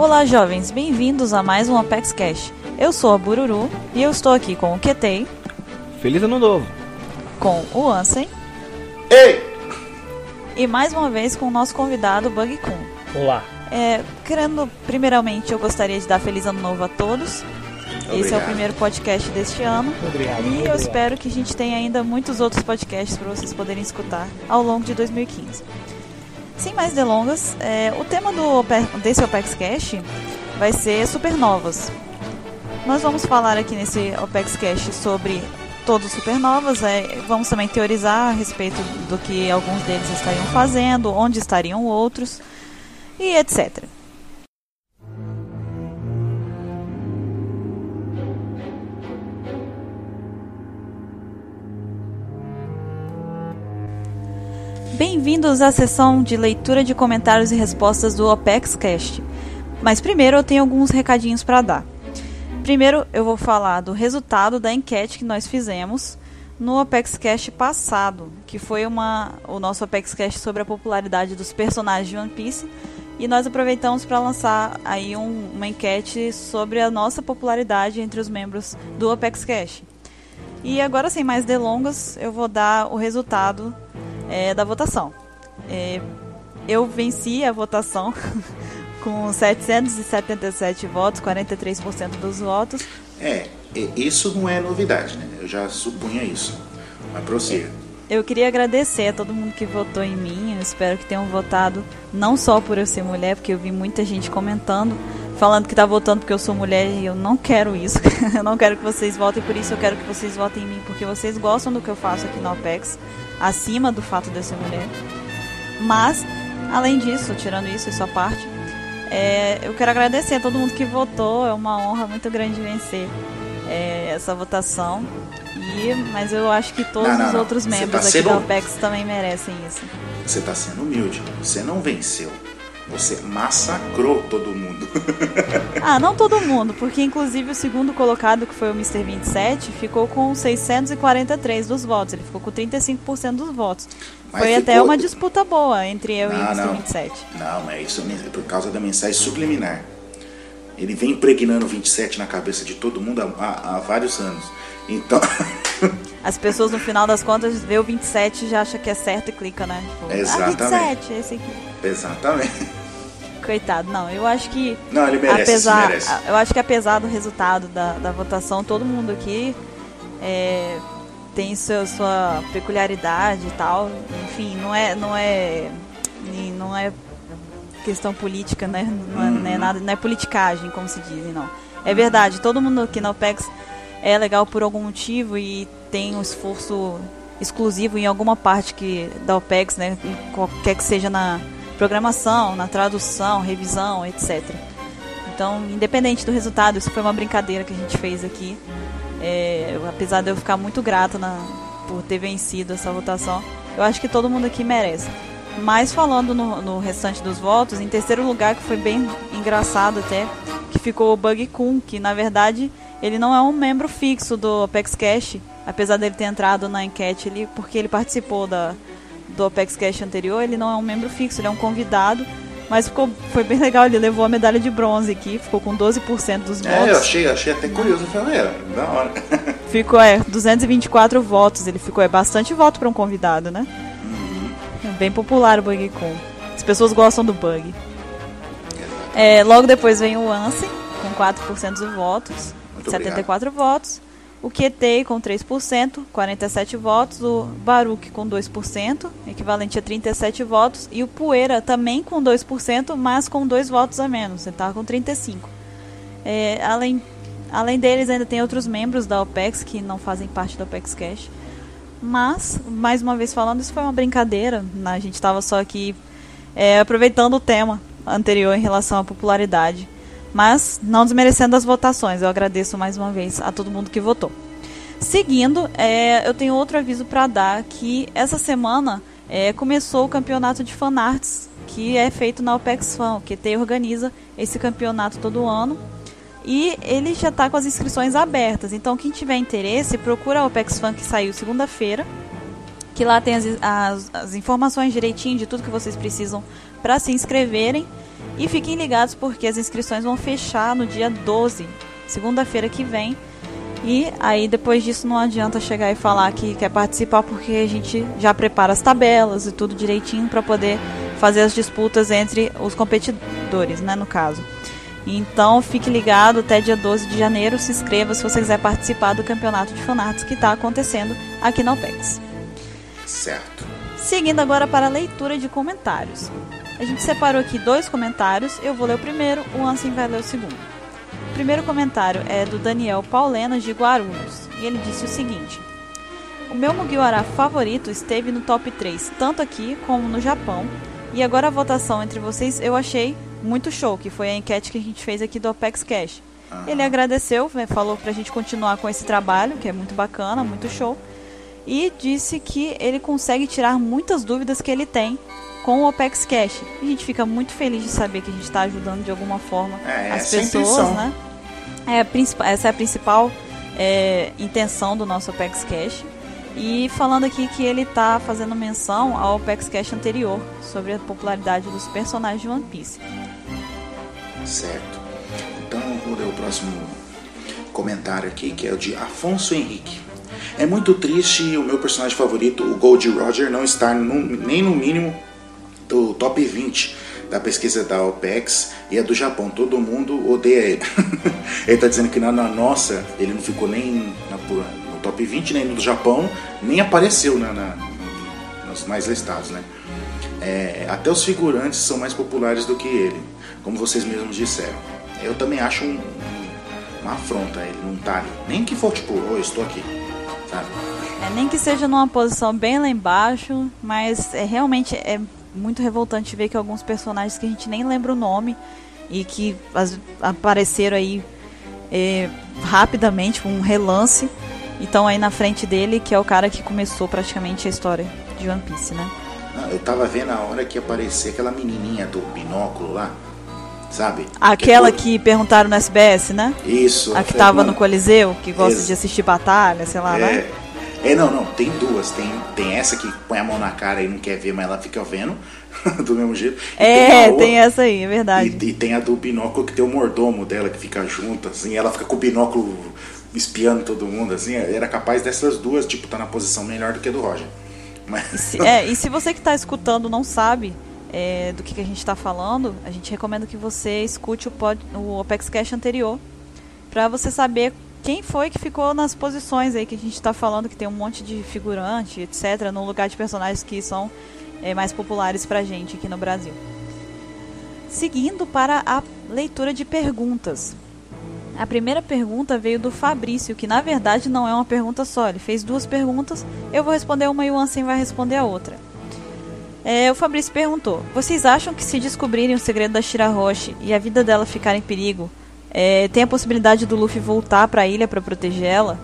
Olá, jovens, bem-vindos a mais um Apex Cash. Eu sou a Bururu e eu estou aqui com o Ketei, Feliz ano novo! com o Ansem Ei! e mais uma vez com o nosso convidado Bug Kun. Olá! É, querendo, primeiramente, eu gostaria de dar feliz ano novo a todos. Esse é o Obrigado. primeiro podcast deste ano. Obrigado. E eu espero que a gente tenha ainda muitos outros podcasts para vocês poderem escutar ao longo de 2015. Sem mais delongas, é, o tema do, desse Opex Cash vai ser supernovas. Nós vamos falar aqui nesse Opex Cash sobre todos os supernovas, é, vamos também teorizar a respeito do que alguns deles estariam fazendo, onde estariam outros e etc. Bem-vindos à sessão de leitura de comentários e respostas do Opex Cast. Mas primeiro eu tenho alguns recadinhos para dar. Primeiro eu vou falar do resultado da enquete que nós fizemos no Opex Cast passado, que foi uma, o nosso Opex Cast sobre a popularidade dos personagens de One Piece. E nós aproveitamos para lançar aí um- uma enquete sobre a nossa popularidade entre os membros do Opex Cash. E agora, sem mais delongas, eu vou dar o resultado é, da votação. É, eu venci a votação com 777 votos, 43% dos votos. É, isso não é novidade, né? Eu já supunha isso. Mas prossiga. Eu queria agradecer a todo mundo que votou em mim. Eu espero que tenham votado não só por eu ser mulher, porque eu vi muita gente comentando, falando que tá votando porque eu sou mulher e eu não quero isso. eu não quero que vocês votem por isso, eu quero que vocês votem em mim porque vocês gostam do que eu faço aqui no OPEX, acima do fato de eu ser mulher. Mas, além disso, tirando isso, isso à parte, é, eu quero agradecer a todo mundo que votou. É uma honra muito grande vencer é, essa votação. E, mas eu acho que todos Não, não, os não. outros Você membros tá aqui sendo- da OPEX também merecem isso. Você está sendo humilde. Você não venceu. Você massacrou todo mundo. Ah, não todo mundo, porque inclusive o segundo colocado, que foi o Mr. 27, ficou com 643 dos votos. Ele ficou com 35% dos votos. Mas foi até ficou- uma disputa boa entre eu e o Não, Mr. não. 27. Não, é isso é por causa da mensagem subliminar. Ele vem impregnando 27 na cabeça de todo mundo há, há- há vários anos. Então, As pessoas, no final das contas, vê o 27 e já acha que é certo e clica, né? Tipo, Exatamente. Ah, 27, esse aqui. exatamente. Coitado, não. Eu acho que. Não, ele merece, apesar, merece. Eu acho que apesar do resultado da, da votação, todo mundo aqui é, tem seu, sua peculiaridade e tal. Enfim, não é, não é, não é questão política, né? Não é, não é nada, não é politicagem, como se dizem, não. É verdade, todo mundo aqui na OPEX é legal por algum motivo e tem um esforço exclusivo em alguma parte que da OPEX, né? Qualquer que seja na programação, na tradução, revisão, etc. Então, independente do resultado, isso foi uma brincadeira que a gente fez aqui. É, apesar de eu ficar muito grata na- por ter vencido essa votação, eu acho que todo mundo aqui merece. Mas falando no, no restante dos votos, em terceiro lugar, que foi bem engraçado até, que ficou o Bug Kun, que na verdade ele não é um membro fixo do Apex Cash, apesar dele ter entrado na enquete ali, porque ele participou da, do Apex Cash anterior, ele não é um membro fixo, ele é um convidado. Mas ficou, foi bem legal, ele levou a medalha de bronze aqui, ficou com 12% dos votos. É, eu achei, achei até curioso. Falei, é, da hora. Ficou, é, 224 votos. Ele ficou, é bastante voto para um convidado, né? É bem popular o Bug Con. As pessoas gostam do Bug. É, logo depois vem o Ansem, com 4% dos votos, Muito 74 votos. O QT com 3%, 47 votos. O Baruch com 2%, equivalente a 37 votos. E o Poeira também com 2%, mas com 2 votos a menos. Ele estava com 35. É, além, além deles, ainda tem outros membros da OPEX que não fazem parte da OPEX Cash. Mas, mais uma vez falando, isso foi uma brincadeira. A gente estava só aqui é, aproveitando o tema anterior em relação à popularidade. Mas não desmerecendo as votações. Eu agradeço mais uma vez a todo mundo que votou. Seguindo, é, eu tenho outro aviso para dar que essa semana é, começou o campeonato de fanarts que é feito na OPEX Fan. O QT organiza esse campeonato todo ano. E ele já está com as inscrições abertas. Então, quem tiver interesse, procura a OPEX Fan que saiu segunda-feira. Que lá tem as, as, as informações direitinho de tudo que vocês precisam para se inscreverem. E fiquem ligados porque as inscrições vão fechar no dia 12, segunda-feira que vem. E aí depois disso não adianta chegar e falar que quer participar porque a gente já prepara as tabelas e tudo direitinho para poder fazer as disputas entre os competidores, né, no caso. Então fique ligado até dia 12 de janeiro, se inscreva se você quiser participar do campeonato de fanarts que está acontecendo aqui na OPEX. Certo. Seguindo agora para a leitura de comentários. A gente separou aqui dois comentários, eu vou ler o primeiro, o Ansem vai ler o segundo. O primeiro comentário é do Daniel Paulenas de Guarulhos, e ele disse o seguinte: O meu Mugiwara favorito esteve no top 3, tanto aqui como no Japão, e agora a votação entre vocês eu achei muito show, que foi a enquete que a gente fez aqui do Apex Cash. Ele agradeceu, né, falou pra gente continuar com esse trabalho, que é muito bacana, muito show. E disse que ele consegue tirar muitas dúvidas que ele tem com o Opex Cash. A gente fica muito feliz de saber que a gente está ajudando de alguma forma É, as é a pessoas, né? É, essa é a principal é, intenção do nosso Opex Cash. E falando aqui que ele está fazendo menção ao Opex Cash anterior sobre a popularidade dos personagens de One Piece. Certo. Então vou ler o próximo comentário aqui, que é o de Afonso Henrique. É muito triste o meu personagem favorito, o Gold Roger, não estar no- nem no mínimo do top 20 da pesquisa da OPEX e a do Japão. Todo mundo odeia ele. ele está dizendo que na, na nossa ele não ficou nem na- no top 20, nem no do Japão, nem apareceu na, na- nos mais listados, né? É, até os figurantes são mais populares do que ele, como vocês mesmos disseram. Eu também acho um- uma afronta ele não tá ali. Nem que for tipo, oh, eu estou aqui, sabe? É, nem que seja numa posição bem lá embaixo, mas é realmente é muito revoltante ver que alguns personagens que a gente nem lembra o nome e que as- apareceram aí é, rapidamente, com um relance, e estão aí na frente dele, que é o cara que começou praticamente a história de One Piece, né? Eu tava vendo a hora que aparecer aquela menininha do binóculo lá, sabe? Aquela Que que perguntaram no SBS, né? Isso. A que é, tava no Coliseu, que gosta Ex- de assistir batalha, sei lá, né? É, não, não, tem duas. Tem, tem essa que põe a mão na cara e não quer ver, mas ela fica vendo, do mesmo jeito. E É, tem, outra- essa aí, é verdade. E, e tem a do binóculo que tem o mordomo dela que fica junto, assim, ela fica com o binóculo espiando todo mundo, assim, era capaz dessas duas, tipo, tá na posição melhor do que a do Roger. Mas, Se- é, e se você que está escutando não sabe é, do que, que a gente está falando, a gente recomenda que você escute o, pod, o Opex Cash anterior para você saber quem foi que ficou nas posições aí que a gente está falando, que tem um monte de figurante, etc., no lugar de personagens que são é, mais populares pra gente aqui no Brasil. Seguindo para a leitura de perguntas. A primeira pergunta veio do Fabrício, que na verdade não é uma pergunta só. Ele fez duas perguntas. Eu vou responder uma e o Ansem vai responder a outra. É, o Fabrício perguntou: Vocês acham que se descobrirem o segredo da Shira Roche e a vida dela ficar em perigo, é, tem a possibilidade do Luffy voltar para a ilha para protegê-la?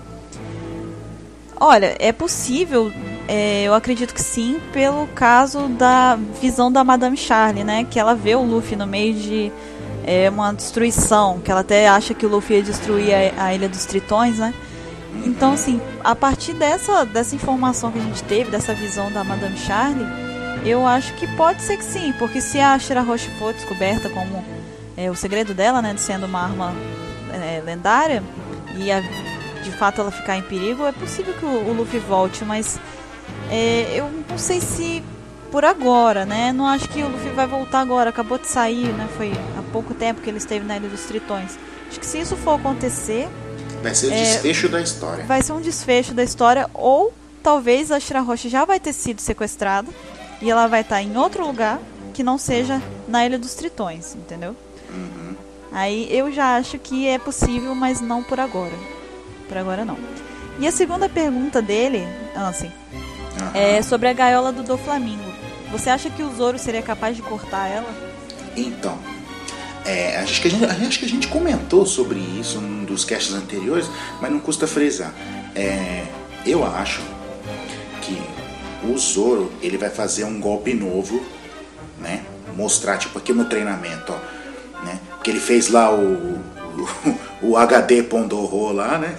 Olha, é possível. é, eu acredito que sim, pelo caso da visão da Madame Charlie, né? Que ela vê o Luffy no meio de é, uma destruição, que ela até acha que o Luffy ia destruir a, a Ilha dos Tritões, né? Então, assim, a partir dessa, dessa informação que a gente teve, dessa visão da Madame Charlie, eu acho que pode ser que sim, porque se a Shira Roche for descoberta como é, o segredo dela, né, de sendo uma arma é, lendária, e a- de fato ela ficar em perigo, é possível que o, o Luffy volte, mas é, eu não sei se por agora, né? Não acho que o Luffy vai voltar agora, acabou de sair, né? Foi há pouco tempo que ele esteve na Ilha dos Tritões. Acho que se isso for acontecer, vai ser o É, desfecho da história. vai ser um desfecho da história ou talvez a Shira Roche já vai ter sido sequestrada e ela vai estar em outro lugar que não seja na Ilha dos Tritões, entendeu? Aí eu já acho que é possível, mas não por agora. Por agora não. E a segunda pergunta dele, assim, é sobre a gaiola do Doflamingo. Você acha que o Zoro seria capaz de cortar ela? Então, é, acho, que a gente, acho que a gente comentou sobre isso num dos casts anteriores, mas não custa frisar. É, eu acho que o Zoro ele vai fazer um golpe novo, né? Mostrar, tipo, aqui no treinamento, ó. Porque ele fez lá o, o, HD Pondorro lá, né?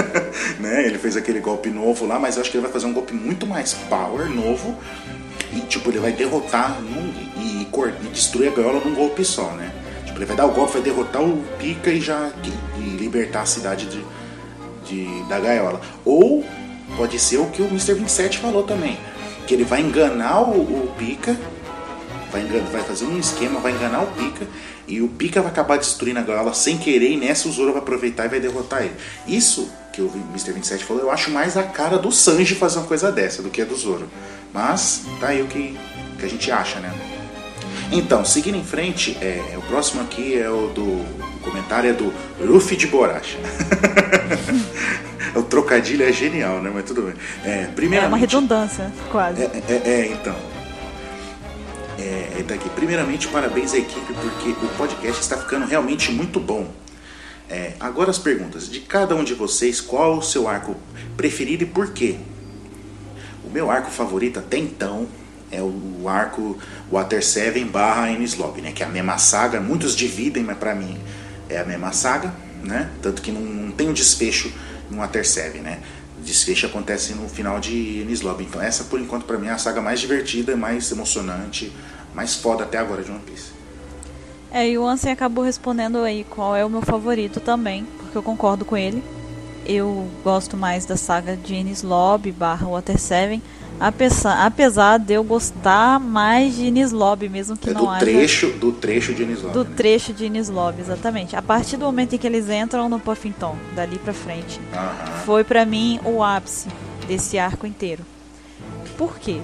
né? Ele fez aquele golpe novo lá, mas eu acho que ele vai fazer um golpe muito mais power, novo. E tipo, ele vai derrotar num- e e destruir a gaiola num golpe só, né? Tipo, ele vai dar o golpe, vai derrotar o Pika e já e libertar a cidade de, de, da gaiola. Ou pode ser o que o Mr. 27 falou também, que ele vai enganar o, o Pika, vai, vai fazer um esquema, vai enganar o Pika, e o Pika vai acabar destruindo a gaiola sem querer, e nessa o Zoro vai aproveitar e vai derrotar ele. Isso que o Mr. 27 falou, eu acho mais a cara do Sanji fazer uma coisa dessa do que a do Zoro. Mas tá aí o que, que a gente acha, né? Então, seguindo em frente, é, o próximo aqui é o do o comentário é do Luffy de Boracha. o trocadilho é genial, né? Mas tudo bem. É, primeiramente, é uma redundância, quase. É, é, é então. É, tá aqui. Primeiramente, parabéns à equipe, porque o podcast está ficando realmente muito bom. É, agora as perguntas. De cada um de vocês, qual o seu arco preferido e por quê? O meu arco favorito até então é o arco Water 7 barra Lobby, né? Que é a mesma saga, muitos dividem, mas para mim é a mesma saga, né? Tanto que não, não tem um desfecho no Water 7, né? Desfecho acontece no final de Enies Lobby. Então essa, por enquanto, para mim é a saga mais divertida, mais emocionante, mais foda até agora de One Piece. É, e o Ansem acabou respondendo aí qual é o meu favorito também, porque eu concordo com ele. Eu gosto mais da saga de Enies Lobby barra Water 7, apesar, apesar de eu gostar mais de Enies Lobby, mesmo que é não do haja... trecho Do trecho de Enies Lobby. Do né? trecho de Enies Lobby, exatamente. A partir do momento em que eles entram no Puffington, dali pra frente, Aham. foi pra mim o ápice desse arco inteiro. Por quê?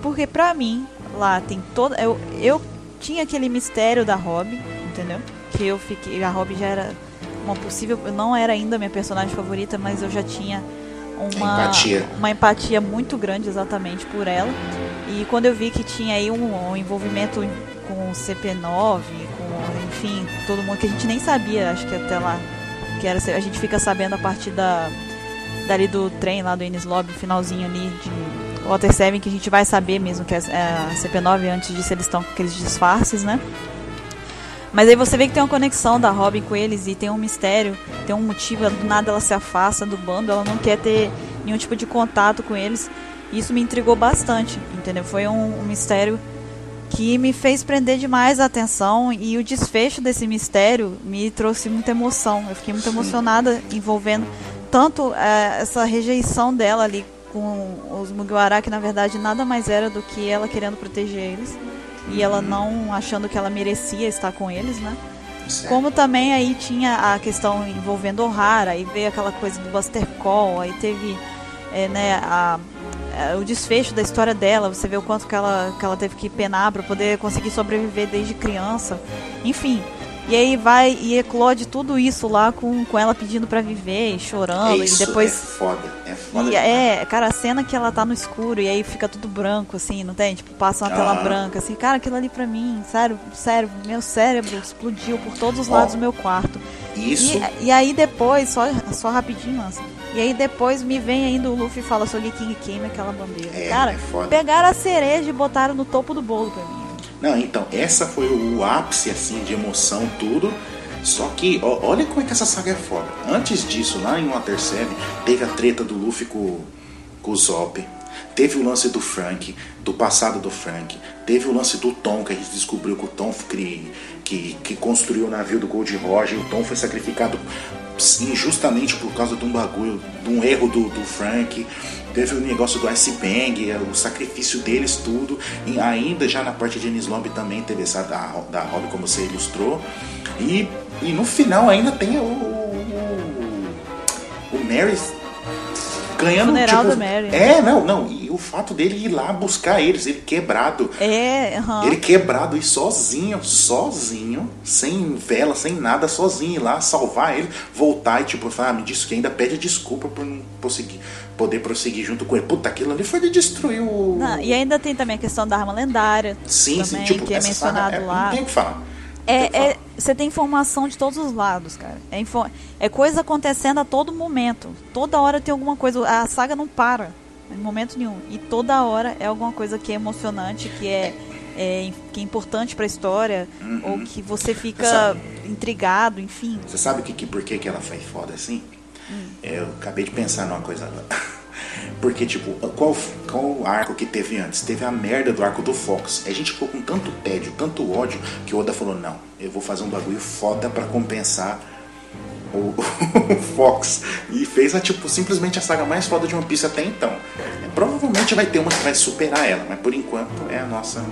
Porque pra mim, lá tem toda... Eu, eu tinha aquele mistério da Robin, entendeu? Que eu fiquei... A Robin já era uma possível... Não era ainda minha personagem favorita, mas eu já tinha uma Empatia. uma empatia muito grande exatamente por ela. E quando eu vi que tinha aí um, um envolvimento com o CP9, com, enfim, todo mundo que a gente nem sabia, acho que até lá, que era, a gente fica sabendo a partir da dali do trem lá do Ines Lobby, finalzinho ali de Water 7, que a gente vai saber mesmo que é a CP9 antes disso eles estão com aqueles disfarces, né? Mas aí você vê que tem uma conexão da Robin com eles e tem um mistério, tem um motivo, do nada ela se afasta do bando, ela não quer ter nenhum tipo de contato com eles. Isso me intrigou bastante, entendeu? Foi um, um mistério que me fez prender demais a atenção e o desfecho desse mistério me trouxe muita emoção. Eu fiquei muito emocionada envolvendo tanto eh, essa rejeição dela ali com os Mugiwara, que na verdade nada mais era do que ela querendo proteger eles e ela não achando que ela merecia estar com eles, né? Certo. Como também aí tinha a questão envolvendo O'Hara, aí veio aquela coisa do Buster Call, aí teve é, né, a, a- o desfecho da história dela, você vê o quanto que ela, que ela teve que penar para poder conseguir sobreviver desde criança, enfim. E aí vai e eclode tudo isso lá com, com ela pedindo para viver e chorando, isso, e depois é foda. É foda. e é, cara, a cena que ela tá no escuro e aí fica tudo branco, assim, não tem? Tipo, passa uma tela Ah. branca, assim, cara, aquilo ali pra mim, sério, sério, meu cérebro explodiu por todos os lados do meu quarto. Isso. E, e aí depois, só, só rapidinho, assim, e aí depois me vem ainda o Luffy e fala, Soge King queima aquela bandeira. É, cara, é foda. pegaram a cereja e botaram no topo do bolo pra mim. Não, então, essa foi o ápice, assim, de emoção, tudo. Só que, ó, olha como é que essa saga é foda. Antes disso, lá em Water 7, teve a treta do Luffy com, com o Zop. Teve o lance do Frank, do passado do Frank. Teve o lance do Tom, que a gente descobriu que o Tom que, que, que construiu o navio do Gold Roger. O Tom foi sacrificado injustamente por causa de um bagulho, de um erro do, do Frank. Teve o negócio do Ice Bang, o sacrifício deles, tudo. E ainda já na parte de Ennis Lobby também teve essa da, da Robin, como você ilustrou. E, e no final ainda tem o. O, o Mary ganhando Funeral tipo, do Mary. É, não, não. E o fato dele ir lá buscar eles, ele quebrado. É, aham. Ele quebrado e sozinho, sozinho, sem vela, sem nada, sozinho ir lá salvar ele, voltar e tipo, falar, ah, me disse que ainda pede desculpa por não conseguir, poder prosseguir junto com ele. Puta, aquilo ali foi de destruir o. Não, e ainda tem também a questão da arma lendária. sim, também, sim, tipo, que é mencionado é- lá. Não tem o que falar. O É, é, você tem informação de todos os lados, cara. É, info- é coisa acontecendo a todo momento. Toda hora tem alguma coisa. A saga não para. Em momento nenhum. E toda hora é alguma coisa que é emocionante, que é, é, que é importante pra história. Ou que você fica Sabe- intrigado, enfim. Você sabe que, que, por que, que ela foi foda assim? Hum. Eu acabei de pensar numa coisa agora. Porque, tipo, qual, qual arco que teve antes? Teve a merda do arco do Fox. A gente ficou com tanto tédio, tanto ódio, que o Oda falou: não, eu vou fazer um bagulho foda para compensar o, o, Fox. E fez a, tipo, simplesmente a saga mais foda de One Piece até então. É, provavelmente vai ter uma que vai superar ela, mas por enquanto é a nossa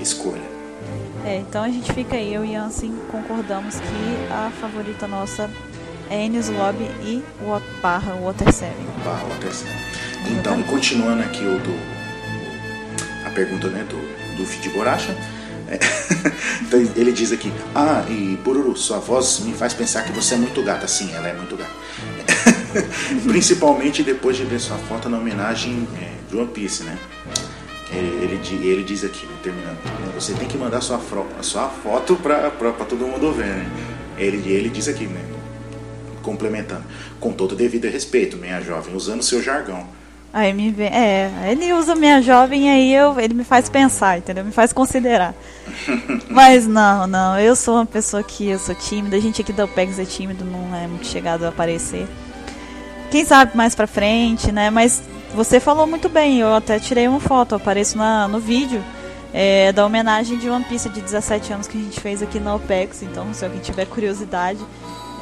escolha. É, então a gente fica aí, eu e Ansem concordamos que a favorita nossa é Enies Lobby e barra Water 7. Barra Water 7. Então, continuando aqui o do. A pergunta né, do, do Fid Boracha. É, então ele diz aqui: Ah, e Bururu, sua voz me faz pensar que você é muito gata. Sim, ela é muito gata. Principalmente depois de ver sua foto na homenagem é, de One Piece, né? Ele, ele, ele diz aqui, né, terminando: Você tem que mandar sua, sua foto pra, pra, pra todo mundo ver, né? Ele, ele diz aqui, né? Complementando: Com todo devido respeito, minha jovem, usando seu jargão. Aí me vem, é, ele usa minha jovem aí eu, ele me faz pensar, entendeu? Me faz considerar. Mas não, não, eu sou uma pessoa que eu sou tímida, a gente aqui da OPEX é tímido, não é muito chegado a aparecer. Quem sabe mais pra frente, né? Mas você falou muito bem, eu até tirei uma foto, eu apareço na, no vídeo é, da homenagem de One Piece de 17 anos que a gente fez aqui na OPEX, então se alguém tiver curiosidade,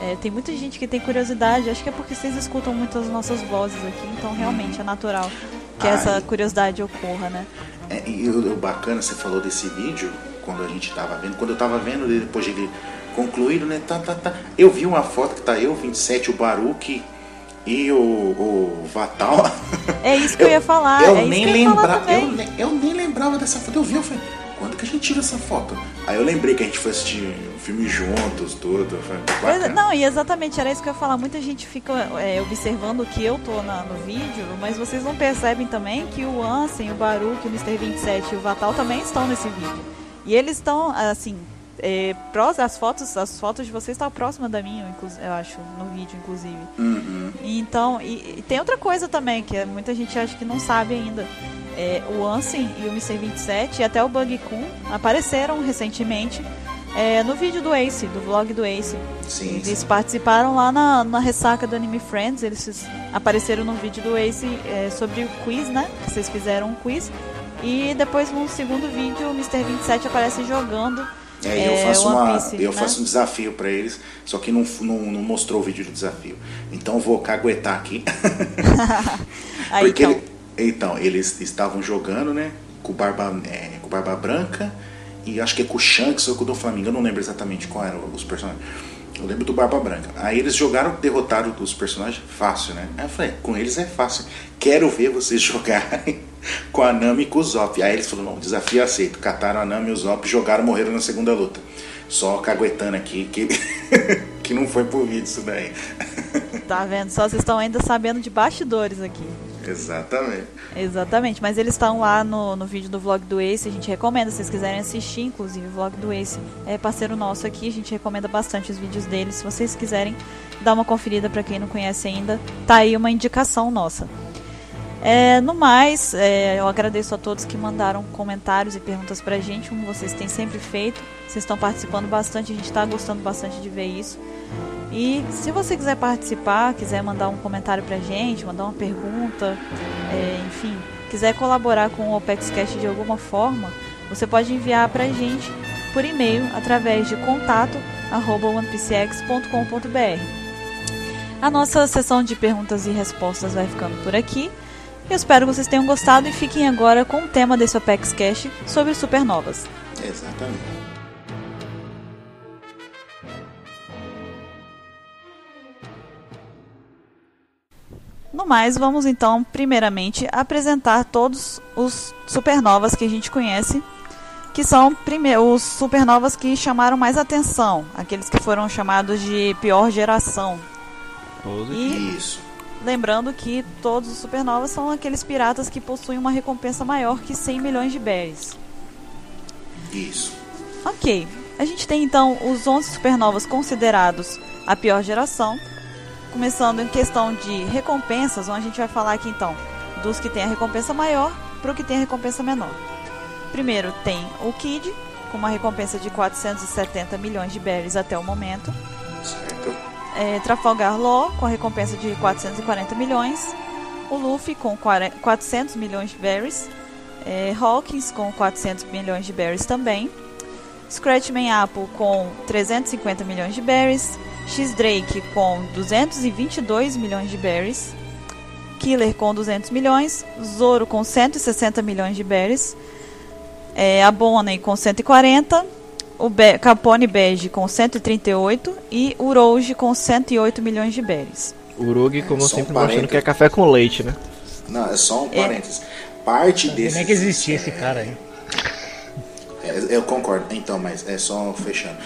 é, tem muita gente que tem curiosidade, acho que é porque vocês escutam muitas nossas vozes aqui, então realmente é natural que Ai. essa curiosidade ocorra, né? É, e o, o, bacana, você falou desse vídeo, quando a gente estava vendo, quando eu estava vendo depois de ele concluído, né? Tá, tá, tá. Eu vi uma foto que tá eu, 27, o Baruque e o, o Vatal. É isso que eu, eu ia falar. Eu é nem lembrava. Eu, eu, nem lembrava dessa foto. Eu vi, eu falei, quando que a gente tira essa foto? Aí eu lembrei que a gente foi assistir o filme juntos, tudo. Foi não, e exatamente, era isso que eu ia falar. Muita gente fica é, observando que eu tô na, no vídeo, mas vocês não percebem também que o Ansem, o Baruch, o Mr. 27 e o Vatal também estão nesse vídeo. E eles estão, assim, é, as fotos as fotos de vocês estão próximas da minha eu acho no vídeo inclusive uhum. então e, e, tem outra coisa também que muita gente acha que não sabe ainda é, o Ansem e o Mr. 27 e até o Bug Kun apareceram recentemente é, no vídeo do Ace, do vlog do Ace. Sim, eles sim. participaram lá na, na ressaca do Anime Friends, eles apareceram no vídeo do Ace é, sobre o quiz, né? Vocês fizeram um quiz. E depois no segundo vídeo o Mr. 27 aparece jogando. É, eu, faço uma, Piece, eu né? faço um desafio para eles, só que não, não, não, mostrou o vídeo do desafio. Então vou caguetar aqui. Aí, Porque então. Ele, então, eles estavam jogando, né? Com Barba, é, com Barba Branca e acho que é com o Shanks ou com o do Flamengo. Eu não lembro exatamente qual eram os personagens. Eu lembro do Barba Branca. Aí eles jogaram, derrotaram os personagens fácil, né? Aí eu falei, com eles é fácil. Quero ver vocês jogarem com a Nami e com o Zop. Aí eles falaram, não, desafio aceito. Cataram a Nami e o Zop, jogaram, morreram na segunda luta. Só caguetando aqui que, que não foi por vídeo isso daí. Tá vendo? Só vocês estão ainda sabendo de bastidores aqui. Exatamente. Exatamente, mas eles estão lá no, no vídeo do vlog do Ace, a gente recomenda, se vocês quiserem assistir, inclusive, o vlog do Ace é parceiro nosso aqui, a gente recomenda bastante os vídeos dele, se vocês quiserem dar uma conferida para quem não conhece ainda, tá aí uma indicação nossa. É, no mais, é, eu agradeço a todos que mandaram comentários e perguntas pra gente, como vocês têm sempre feito. Vocês estão participando bastante, a gente está gostando bastante de ver isso. E se você quiser participar, quiser mandar um comentário pra gente, mandar uma pergunta, é, enfim, quiser colaborar com o OpexCast de alguma forma, você pode enviar pra gente por e-mail através de contato onepcx.com.br. A nossa sessão de perguntas e respostas vai ficando por aqui. Eu espero que vocês tenham gostado e fiquem agora com o tema desse OpexCast sobre supernovas. Exatamente. No mais, vamos então, primeiramente, apresentar todos os supernovas que a gente conhece, que são os supernovas que chamaram mais atenção, aqueles que foram chamados de pior geração. E Isso. Lembrando que todos os supernovas são aqueles piratas que possuem uma recompensa maior que 100 milhões de berries. Isso. Ok. A gente tem então os 11 supernovas considerados a pior geração Começando em questão de recompensas, onde a gente vai falar aqui então dos que tem a recompensa maior para o que tem a recompensa menor. Primeiro tem o Kid, com uma recompensa de 470 milhões de berries até o momento. Certo. É, Trafalgar Law, com a recompensa de 440 milhões. O Luffy com 400 milhões de berries. É, Hawkins com 400 milhões de berries também. Scratchman Apple com 350 milhões de berries. X-Drake com 222 milhões de berries. Killer com 200 milhões. Zoro com 160 milhões de berries. É, a Bonnie com 140. O Be Capone Bege com 138. E o Rouge com 108 milhões de berries. Urugi, como é, sempre, um mostrando que é café com leite, né? Não, é só um é. parênteses. Parte desse. Nem que existia esse cara aí. É, eu concordo, então, mas é só fechando.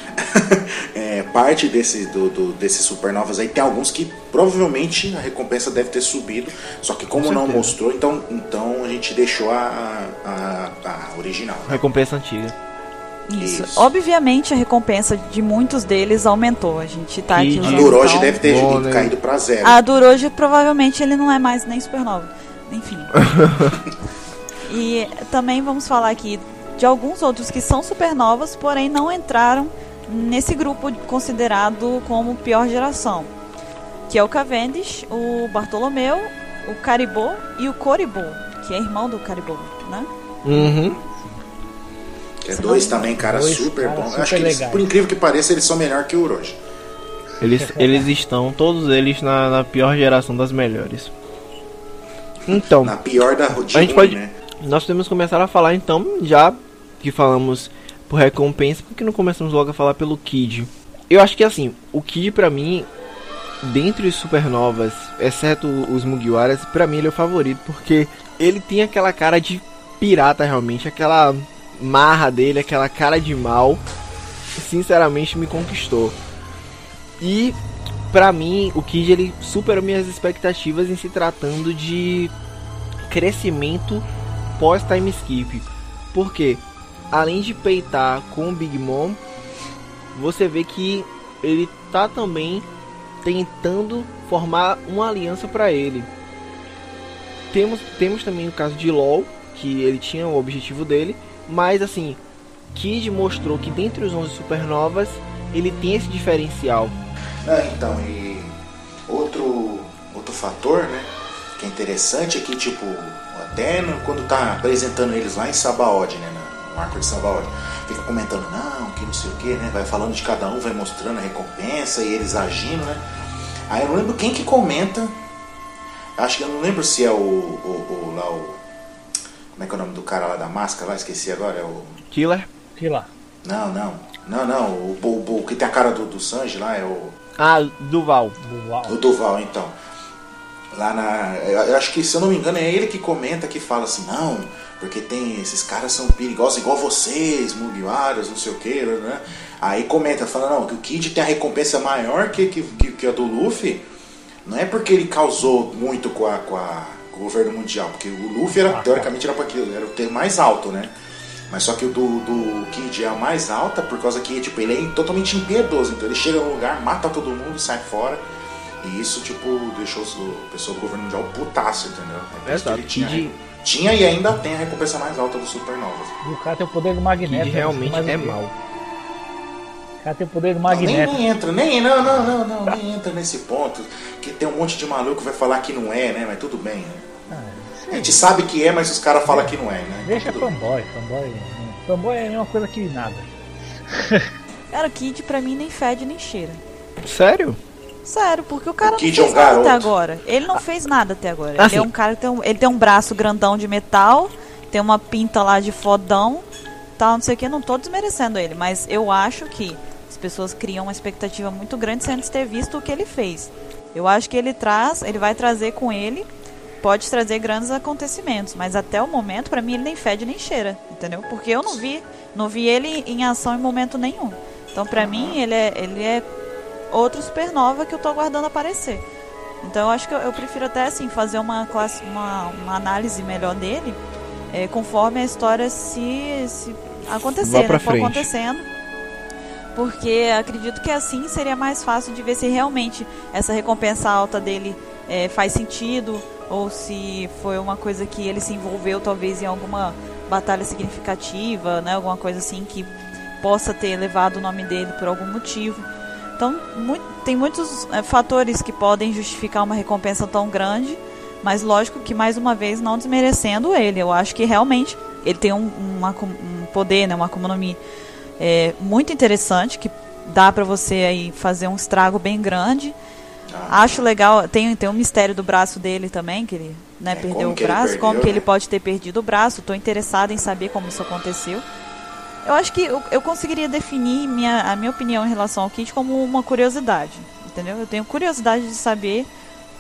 é, parte desse, do, do, desses supernovas aí tem alguns que provavelmente a recompensa deve ter subido, só que como não mostrou, então, então a gente deixou a, a, a original. Né? Recompensa antiga. Isso. Isso. Obviamente a recompensa de muitos deles aumentou. A gente tá aqui. A Duroji então... deve ter Bom, né? caído pra zero. A Duroji provavelmente ele não é mais nem supernova. Enfim. e também vamos falar aqui de alguns outros que são supernovas, porém não entraram nesse grupo considerado como pior geração. Que é o Cavendish, o Bartolomeu, o Caribou e o Coribou, que é irmão do Caribou, né? Uhum. É dois também, cara, dois super cara, bom. Super Acho que eles, por incrível que pareça, eles são melhor que o Orochi. Eles, eles estão, todos eles, na, na, pior geração das melhores. Então. Na pior da a gente pode, né? Nós podemos começar a falar então, já que falamos por recompensa, porque não começamos logo a falar pelo Kid? Eu acho que assim, o Kid pra mim, dentre os supernovas, exceto os Mugiwaras, pra mim ele é o favorito, porque ele tem aquela cara de pirata realmente, aquela marra dele, aquela cara de mal, sinceramente me conquistou. E pra mim, o Kid ele superou minhas expectativas em se tratando de crescimento pós time skip. Por quê? Além de peitar com o Big Mom, você vê que ele tá também tentando formar uma aliança para ele. Temos, temos também o caso de LoL, que ele tinha o objetivo dele, mas assim, Kid mostrou que dentre os 11 supernovas, ele tem esse diferencial. Ah, então, e outro, outro fator, né, que é interessante é que, tipo, até quando tá apresentando eles lá em Sabaody, né, no arco de Sabaody, fica comentando, não, que não sei o que, né, vai falando de cada um, vai mostrando a recompensa e eles agindo, né. Aí eu não lembro quem que comenta, acho que eu não lembro se é o, o, o lá o como é que é o nome do cara lá da máscara lá? Esqueci agora. É o. Killer? Killer. Não, não. Não, não. O, o, o que tem a cara do, do Sanji lá é o. Ah, Duval. Duval. O Duval, então. Lá na. Eu acho que, se eu não me engano, é ele que comenta que fala assim, não, porque tem. Esses caras são perigosos igual vocês, Mugiwaras, não sei o que, né? Aí comenta, fala, não, que o Kid tem a recompensa maior que, que, que a do Luffy. Não é porque ele causou muito com a, com a governo mundial, porque o Luffy era, ah, teoricamente era, pra, era o ter mais alto, né? Mas só que o do, do Kid é a mais alta por causa que tipo, ele é totalmente impiedoso. Então ele chega no lugar, mata todo mundo e sai fora. E isso, tipo, deixou o pessoal do governo mundial putaço, entendeu? É Exato. Ele tinha, tinha e ainda tem a recompensa mais alta do Supernovas. E o cara tem o poder do Magneto. Que realmente é mal. Tem poder Magneto. Não, nem, nem entra, nem, não, não, não, não, nem entra nesse ponto. Que tem um monte de maluco que vai falar que não é, né? Mas tudo bem, né? a gente sabe que é, mas os caras falam que não é, né? Deixa então, fanboy, fanboy. Fanboy é uma coisa que nada. Cara, o Kid pra mim nem fede nem cheira. Sério? Sério, porque o cara o não fez é um nada até agora. Ele não fez nada até agora. Assim. Ele é um cara que tem um, ele tem um braço grandão de metal, tem uma pinta lá de fodão, tal, não sei o que. Não tô desmerecendo ele, mas eu acho que pessoas criam uma expectativa muito grande sem antes ter visto o que ele fez. Eu acho que ele traz, ele vai trazer com ele pode trazer grandes acontecimentos, mas até o momento, para mim, ele nem fede nem cheira, entendeu? Porque eu não vi, não vi ele em ação em momento nenhum. Então, para mim, ele é, ele é outro supernova que eu tô aguardando aparecer. Então, eu acho que eu, eu prefiro até assim fazer uma classe, uma, uma análise melhor dele, é, conforme a história se, se acontecer, né, for acontecendo. Porque acredito que assim seria mais fácil de ver se realmente essa recompensa alta dele é, faz sentido ou se foi uma coisa que ele se envolveu talvez em alguma batalha significativa, né, alguma coisa assim que possa ter levado o nome dele por algum motivo. Então, muito, tem muitos é, fatores que podem justificar uma recompensa tão grande, Mas lógico que mais uma vez não desmerecendo ele, eu acho que realmente ele tem um, uma, um poder, né, uma economia é, muito interessante que dá para você aí fazer um estrago bem grande. Ah, acho legal, tem, tem um mistério do braço dele também, que ele né, é, perdeu o braço, perdeu, como que ele né? pode ter perdido o braço. Estou interessada em saber como isso aconteceu. Eu acho que eu, eu conseguiria definir minha, a minha opinião em relação ao Kit como uma curiosidade, entendeu? Eu tenho curiosidade de saber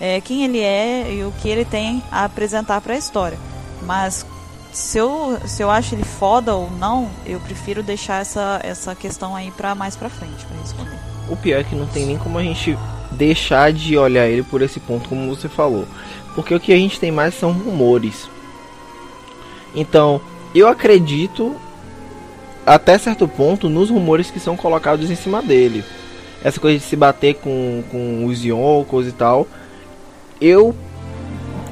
é, quem ele é e o que ele tem a apresentar para a história. Mas se eu, se eu acho ele foda ou não, eu prefiro deixar essa, essa questão aí para mais para frente para responder. O pior é que não tem nem como a gente deixar de olhar ele por esse ponto, como você falou. Porque o que a gente tem mais são rumores. Então, eu acredito até certo ponto nos rumores que são colocados em cima dele. Essa coisa de se bater com, com os Yonkos e tal. Eu,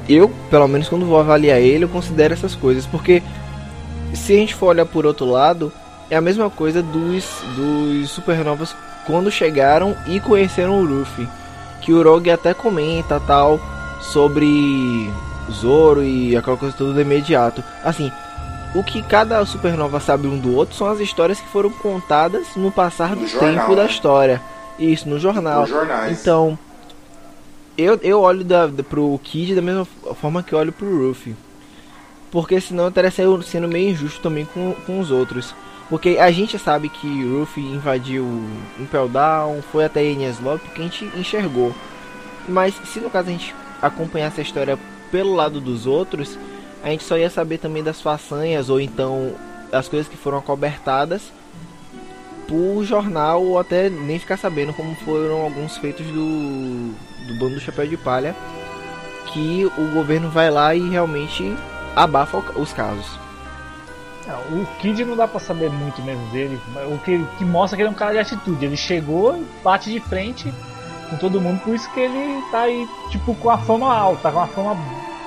eu, pelo menos quando vou avaliar ele, eu considero essas coisas. Porque se a gente for olhar por outro lado, é a mesma coisa dos, dos supernovas quando chegaram e conheceram o Luffy. Que o Rogue até comenta tal sobre Zoro e aquela coisa toda do imediato. Assim, o que cada supernova sabe um do outro são as histórias que foram contadas no passar do tempo né? da história. Isso, no jornal. Então, eu, eu olho da, da, pro Kid da mesma forma que eu olho pro Ruffy. Porque senão eu estaria sendo meio injusto também com, com os outros. Porque a gente sabe que Ruffy invadiu Impel Down, foi até Enies Lobby, porque a gente enxergou. Mas se no caso a gente acompanhasse a história pelo lado dos outros, a gente só ia saber também das façanhas ou então as coisas que foram acobertadas por jornal ou até nem ficar sabendo como foram alguns feitos do, do bando do Chapéu de Palha que o governo vai lá e realmente abafa os casos. É, o Kid não dá pra saber muito mesmo dele. O que, que mostra que ele é um cara de atitude. Ele chegou, bate de frente com todo mundo, por isso que ele tá aí, tipo, com a fama alta, com a fama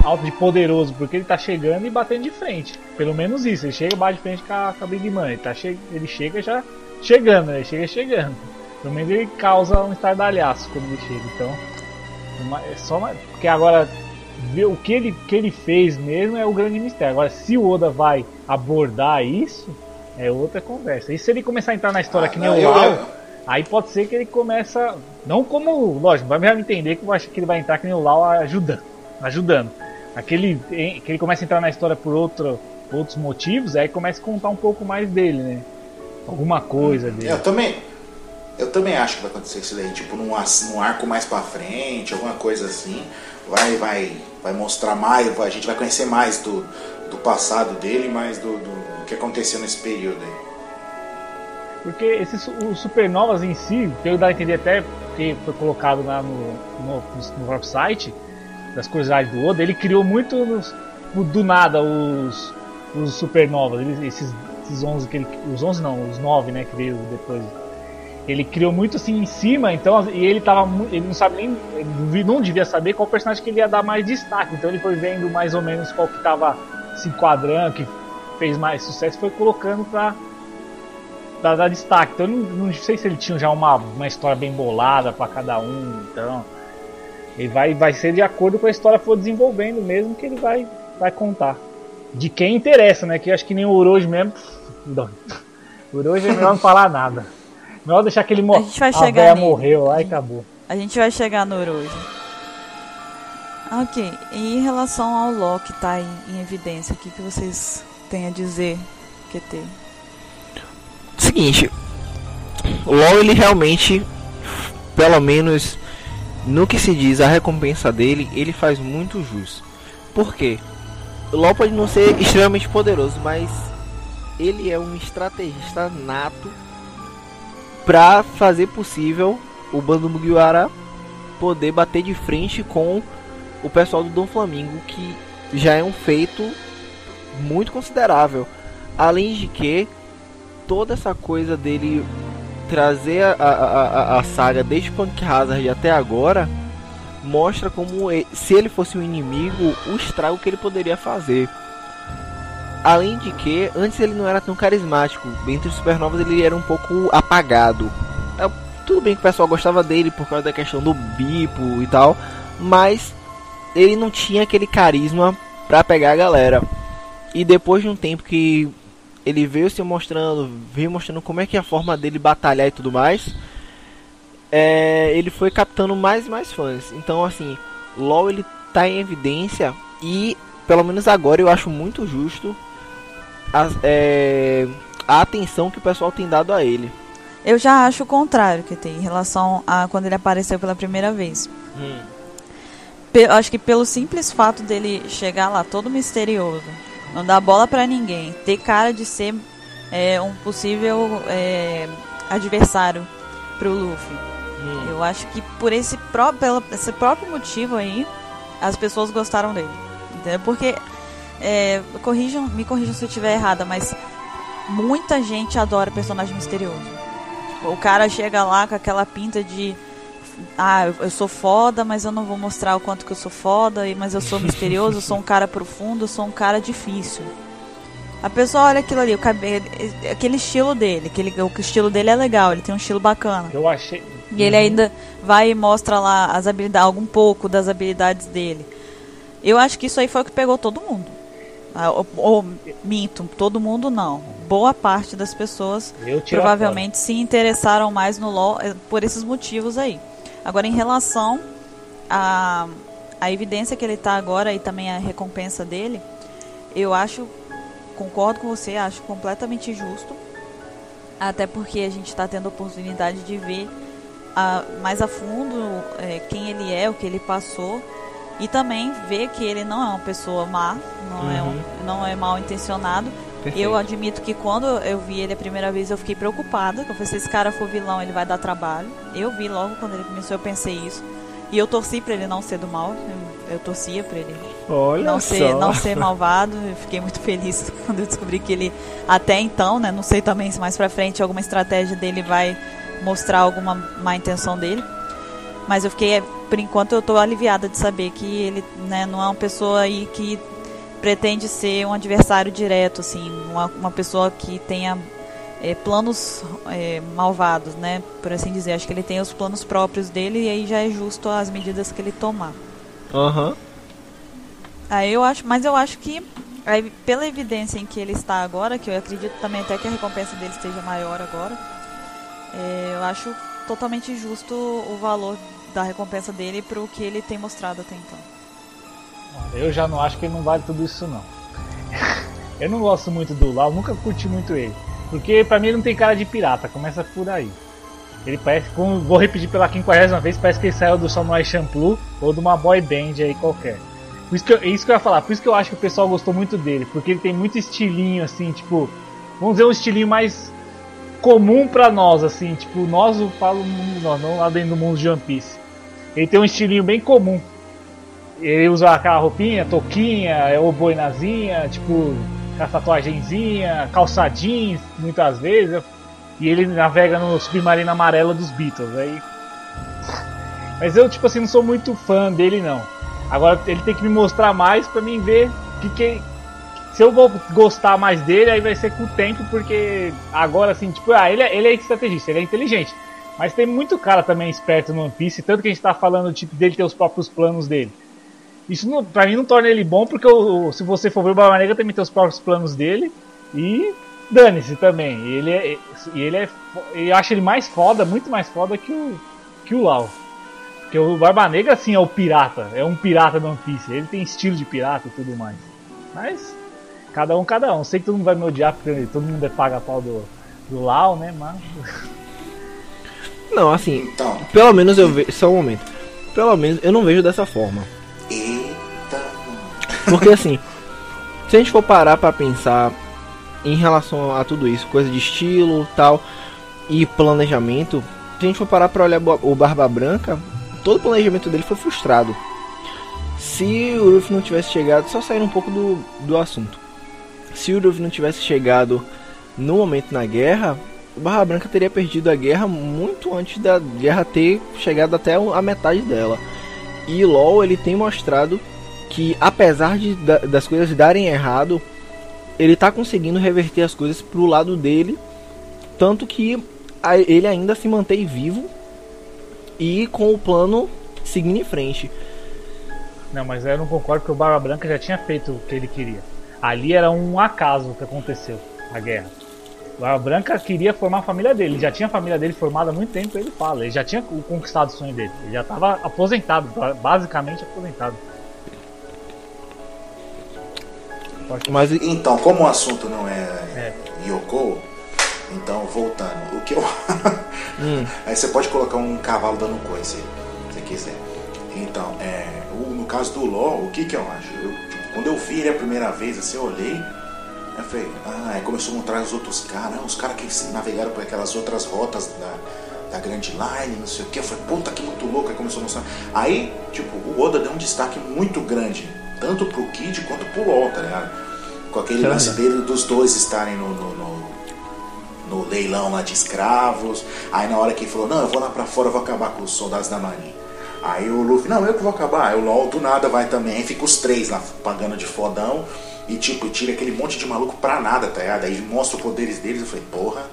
alto de poderoso, porque ele tá chegando e batendo de frente. Pelo menos isso, ele chega e bate de frente com a, com a Big Man. Ele, tá che ele chega já chegando, né? Ele chega chegando. Pelo menos ele causa um estardalhaço quando ele chega. Então, é só uma, porque agora ver o que ele, que ele fez mesmo é o grande mistério. Agora, se o Oda vai abordar isso, é outra conversa. E se ele começar a entrar na história ah, que nem não, o Lau, aí pode ser que ele começa, não como, lógico, vai me entender que eu acho que ele vai entrar que nem o Lau ajudando, ajudando. Aquele que ele começa a entrar na história por outro, outros motivos, aí começa a contar um pouco mais dele, né? Alguma coisa dele. Eu também, eu também acho que vai acontecer isso daí, tipo num, num arco mais para frente, alguma coisa assim. Vai, vai, vai mostrar mais, a gente vai conhecer mais do, do passado dele, mais do, do, do que aconteceu nesse período aí. Porque esses os supernovas em si, pelo dar a entender até que foi colocado lá no, no, no website, das curiosidades do Oda, ele criou muito nos, do nada os, os supernovas, esses, esses 11 que ele, os 11 não, os 9, né, que veio depois. Ele criou muito assim em cima, então e ele tava ele não sabe nem ele não devia saber qual personagem que ele ia dar mais destaque, então ele foi vendo mais ou menos qual que tava se enquadrando, que fez mais sucesso, foi colocando para dar destaque. Então eu não, não, sei se ele tinha já uma, uma história bem bolada para cada um, então ele vai, vai ser de acordo com a história for desenvolvendo mesmo que ele vai, vai contar. De quem interessa, né? Que acho que nem o Orochi mesmo. Não. O é não falar nada. Melhor deixar que ele morreu. A gente vai a chegar. A morreu lá e acabou. A gente vai chegar no Orochi. Ok, e em relação ao Loki tá aí em evidência, o que, que vocês têm a dizer, QT? Seguinte, o LoL ele realmente, pelo menos no que se diz a recompensa dele, ele faz muito jus. Por quê? O LoL pode não ser extremamente poderoso, mas ele é um estrategista nato para fazer possível o bando Mugiwara poder bater de frente com o pessoal do Dom Flamingo, que já é um feito muito considerável. Além de que toda essa coisa dele trazer a, a, a, a saga desde Punk Hazard até agora mostra como se ele fosse um inimigo, o estrago que ele poderia fazer. Além de que, antes ele não era tão carismático. Entre os supernovas ele era um pouco apagado. É, tudo bem que o pessoal gostava dele por causa da questão do bipo e tal, mas ele não tinha aquele carisma pra pegar a galera. E depois de um tempo que ele veio se mostrando, veio mostrando como é que é a forma dele batalhar e tudo mais, é, ele foi captando mais e mais fãs. Então, assim, LoL ele tá em evidência e, pelo menos agora, eu acho muito justo a, é, a atenção que o pessoal tem dado a ele. Eu já acho o contrário que tem em relação a quando ele apareceu pela primeira vez. Hum. Pe- acho que pelo simples fato dele chegar lá todo misterioso, não dar bola pra ninguém, ter cara de ser é, um possível é, adversário pro Luffy. Hum. Eu acho que por esse, pró pelo, esse próprio motivo aí, as pessoas gostaram dele. Entendeu? Porque, é, corrijam, me corrijam se eu estiver errada, mas muita gente adora personagem misterioso. O cara chega lá com aquela pinta de. Ah, eu- sou foda, mas eu não vou mostrar o quanto que eu sou foda, e- mas eu sou misterioso, eu sou um cara profundo, eu sou um cara difícil. A pessoa olha aquilo ali, o cabelo, aquele estilo dele, aquele, o estilo dele é legal, ele tem um estilo bacana. Eu achei. E ele ainda vai e mostra lá as habilidades, algum pouco das habilidades dele. Eu acho que isso aí foi o que pegou todo mundo. Ah, ou, ou, minto, todo mundo não. Boa parte das pessoas provavelmente se interessaram mais no LoL eh, por esses motivos aí. Agora, em relação à a, evidência que ele está agora e também a recompensa dele, eu acho, concordo com você, acho completamente justo. Até porque a gente está tendo a oportunidade de ver a- mais a fundo eh, quem ele é, o que ele passou. E também ver que ele não é uma pessoa má, não, é, um, não é mal intencionado. Perfeito. Eu admito que quando eu vi ele a primeira vez eu fiquei preocupada. Eu falei, se esse cara for vilão, ele vai dar trabalho. Eu vi logo quando ele começou, eu pensei isso. E eu torci pra ele não ser do mal. Eu, eu torcia pra ele Olha não ser, não ser malvado. Eu fiquei muito feliz quando eu descobri que ele, até então, né? Não sei também se mais pra frente alguma estratégia dele vai mostrar alguma má intenção dele. Mas eu fiquei, por enquanto, eu tô aliviada de saber que ele né, não é uma pessoa aí que pretende ser um adversário direto, assim, uma, uma pessoa que tenha é, planos é, malvados, né, por assim dizer. Acho que ele tem os planos próprios dele e aí já é justo as medidas que ele tomar. Aham. Aí eu acho, mas eu acho que aí, pela evidência em que ele está agora, que eu acredito também até que a recompensa dele esteja maior agora, é, eu acho totalmente justo o valor da recompensa dele pro que ele tem mostrado até então. Eu já não acho que ele não vale tudo isso não. Eu não gosto muito do Lau, nunca curti muito ele. Porque pra mim ele não tem cara de pirata, começa por aí. Ele parece, como vou repetir pela 50 vez, parece que ele saiu do Samurai Champloo ou de uma boy band aí qualquer. Por isso que eu, é isso que eu ia falar, por isso que eu acho que o pessoal gostou muito dele, porque ele tem muito estilinho assim, tipo, vamos dizer um estilinho mais comum pra nós, assim, tipo, nós falo nós, não lá dentro do mundo de One Piece. Ele tem um estilinho bem comum. Ele usa aquela roupinha, touquinha, é o boinazinha, tipo, a tatuagenzinha, calça jeans, muitas vezes. E ele navega no submarino amarelo dos Beatles. Aí... Mas eu, tipo assim, não sou muito fã dele, não. Agora ele tem que me mostrar mais pra mim ver que, que se eu vou gostar mais dele, aí vai ser com o tempo, porque agora, assim, tipo, ah, ele é, ele é estrategista, ele é inteligente. Mas tem muito cara também esperto no One Piece, tanto que a gente tá falando tipo, dele ter os próprios planos dele. Isso não, pra mim não torna ele bom, porque o- se você for ver o Barba Negra também tem os próprios planos dele. E dane-se também. Ele é. Ele é. Eu acho ele mais foda, muito mais foda que o. que o Lau. Porque o Barba Negra assim é o pirata. É um pirata do One Piece. Ele tem estilo de pirata e tudo mais. Mas. Cada um, cada um. Sei que todo mundo vai me odiar porque todo mundo é paga-pau do, do Lau, né? Mas. Não, assim, Então, pelo menos eu vejo. Só um momento. Pelo menos eu não vejo dessa forma. eita. Porque assim, se a gente for parar pra pensar em relação a tudo isso, coisa de estilo tal e planejamento, se a gente for parar pra olhar o Barba Branca, todo o planejamento dele foi frustrado. Se o Ruff não tivesse chegado, só sair um pouco do, do assunto. Se Ruff não tivesse chegado no momento na guerra, o Barba Branca teria perdido a guerra muito antes da guerra ter chegado até a metade dela. E LoL ele tem mostrado que apesar de, da- das coisas darem errado, ele tá conseguindo reverter as coisas pro lado dele, tanto que ele ainda se mantém vivo e com o plano seguindo em frente. Não, mas eu não concordo que o Barba Branca já tinha feito o que ele queria. Ali era um acaso que aconteceu, a guerra. O Barba Branca queria formar a família dele, ele já tinha a família dele formada há muito tempo, ele fala. Ele já tinha conquistado o sonho dele, ele já estava aposentado, basicamente aposentado. Mas... Então, como o assunto não é, é. Yoko, então voltando, o que eu. hum. Aí você pode colocar um cavalo dando coisa se você quiser. Então, é, no caso do LOL, o que, que eu acho? Eu, quando eu vi ele a primeira vez, assim, eu olhei, eu falei, ah, aí começou a mostrar os outros caras, os caras que navegaram por aquelas outras rotas da, da Grand Line, não sei o que. Eu falei, puta que muito louco, aí começou a mostrar. Aí, tipo, o Oda deu um destaque muito grande tanto pro Kid quanto pro LOL, tá ligado? Com aquele Caramba. lance dele dos dois estarem no, no, no, no, leilão lá de escravos. Aí na hora que ele falou, não, eu vou lá pra fora, eu vou acabar com os soldados da marinha. Aí o Luffy, não, eu que vou acabar. Aí o LOL do nada vai também, fica os três lá pagando de fodão. E tipo, tira aquele monte de maluco pra nada, tá ligado? Aí mostra os poderes deles, eu falei, porra,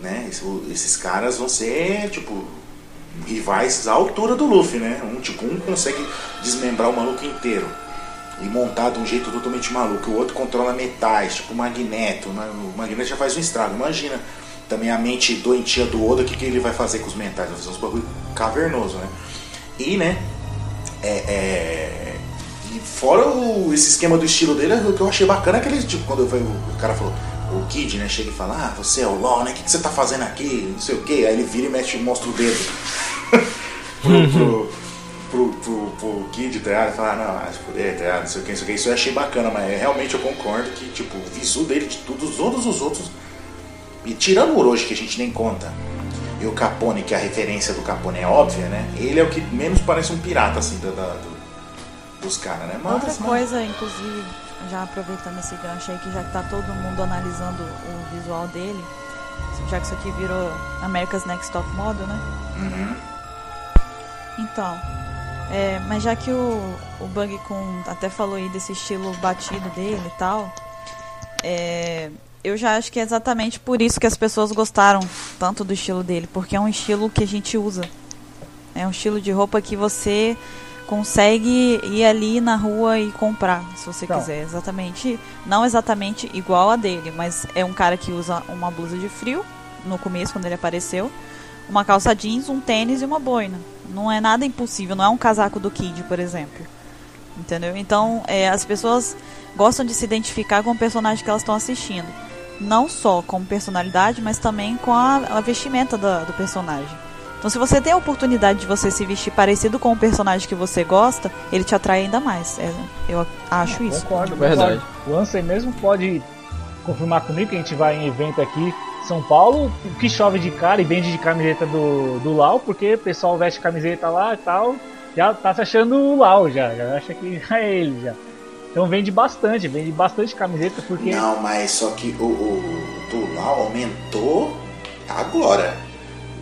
né? Esses caras vão ser, tipo, rivais à altura do Luffy, né? Um tipo, um consegue desmembrar o maluco inteiro e montar de um jeito totalmente maluco. O outro controla metais, tipo o Magneto. Né? O Magneto já faz um estrago. Imagina também a mente doentia do Oda, o que, que ele vai fazer com os metais? Vai fazer uns bagulho cavernoso, né? E, né? É, é... E fora o, esse esquema do estilo dele, o que eu achei bacana é que ele, tipo, quando eu, o cara falou, o Kid, né, chega e fala, ah, você é o LOL, né? O que, que você tá fazendo aqui? Não sei o que. Aí ele vira e mexe, mostra o dedo pro, pro, pro, pro, pro Kid, tá ligado? Falar, não, ah, se fuder, tá ligado? Não sei o que, não sei o que. Isso eu achei bacana, mas realmente eu concordo que, tipo, o visu dele de todos, todos os outros. E tirando o Orochi, que a gente nem conta, e o Capone, que a referência do Capone é óbvia, né? Ele é o que menos parece um pirata, assim, da, da do, dos caras, né? Mas, Outra mas... coisa, inclusive, já aproveitando esse gancho aí, que já que tá todo mundo analisando o visual dele, já que isso aqui virou America's Next Top Model, né? Uhum. Então, é, mas já que o, o Bug com até falou aí desse estilo batido dele e tal, é, eu já acho que é exatamente por isso que as pessoas gostaram tanto do estilo dele, porque é um estilo que a gente usa. É um estilo de roupa que você consegue ir ali na rua e comprar, se você não. quiser. Exatamente, não exatamente igual a dele, mas é um cara que usa uma blusa de frio no começo quando ele apareceu, uma calça jeans, um tênis e uma boina. Não é nada impossível, não é um casaco do Kid, por exemplo. Entendeu? Então, é, as pessoas gostam de se identificar com o personagem que elas estão assistindo. Não só como personalidade, mas também com a, a vestimenta da, do personagem. Então, se você tem a oportunidade de você se vestir parecido com o personagem que você gosta, ele te atrai ainda mais. É, eu acho Não, isso. Concordo, verdade. O Ansem mesmo pode confirmar comigo que a gente vai em evento aqui são Paulo, que chove de cara e vende de camiseta do, do Lau, porque o pessoal veste camiseta lá e tal, já tá se achando o Lau já, já acha que é ele já. Então vende bastante, vende bastante camiseta porque. Não, mas só que o, o do Lau aumentou agora.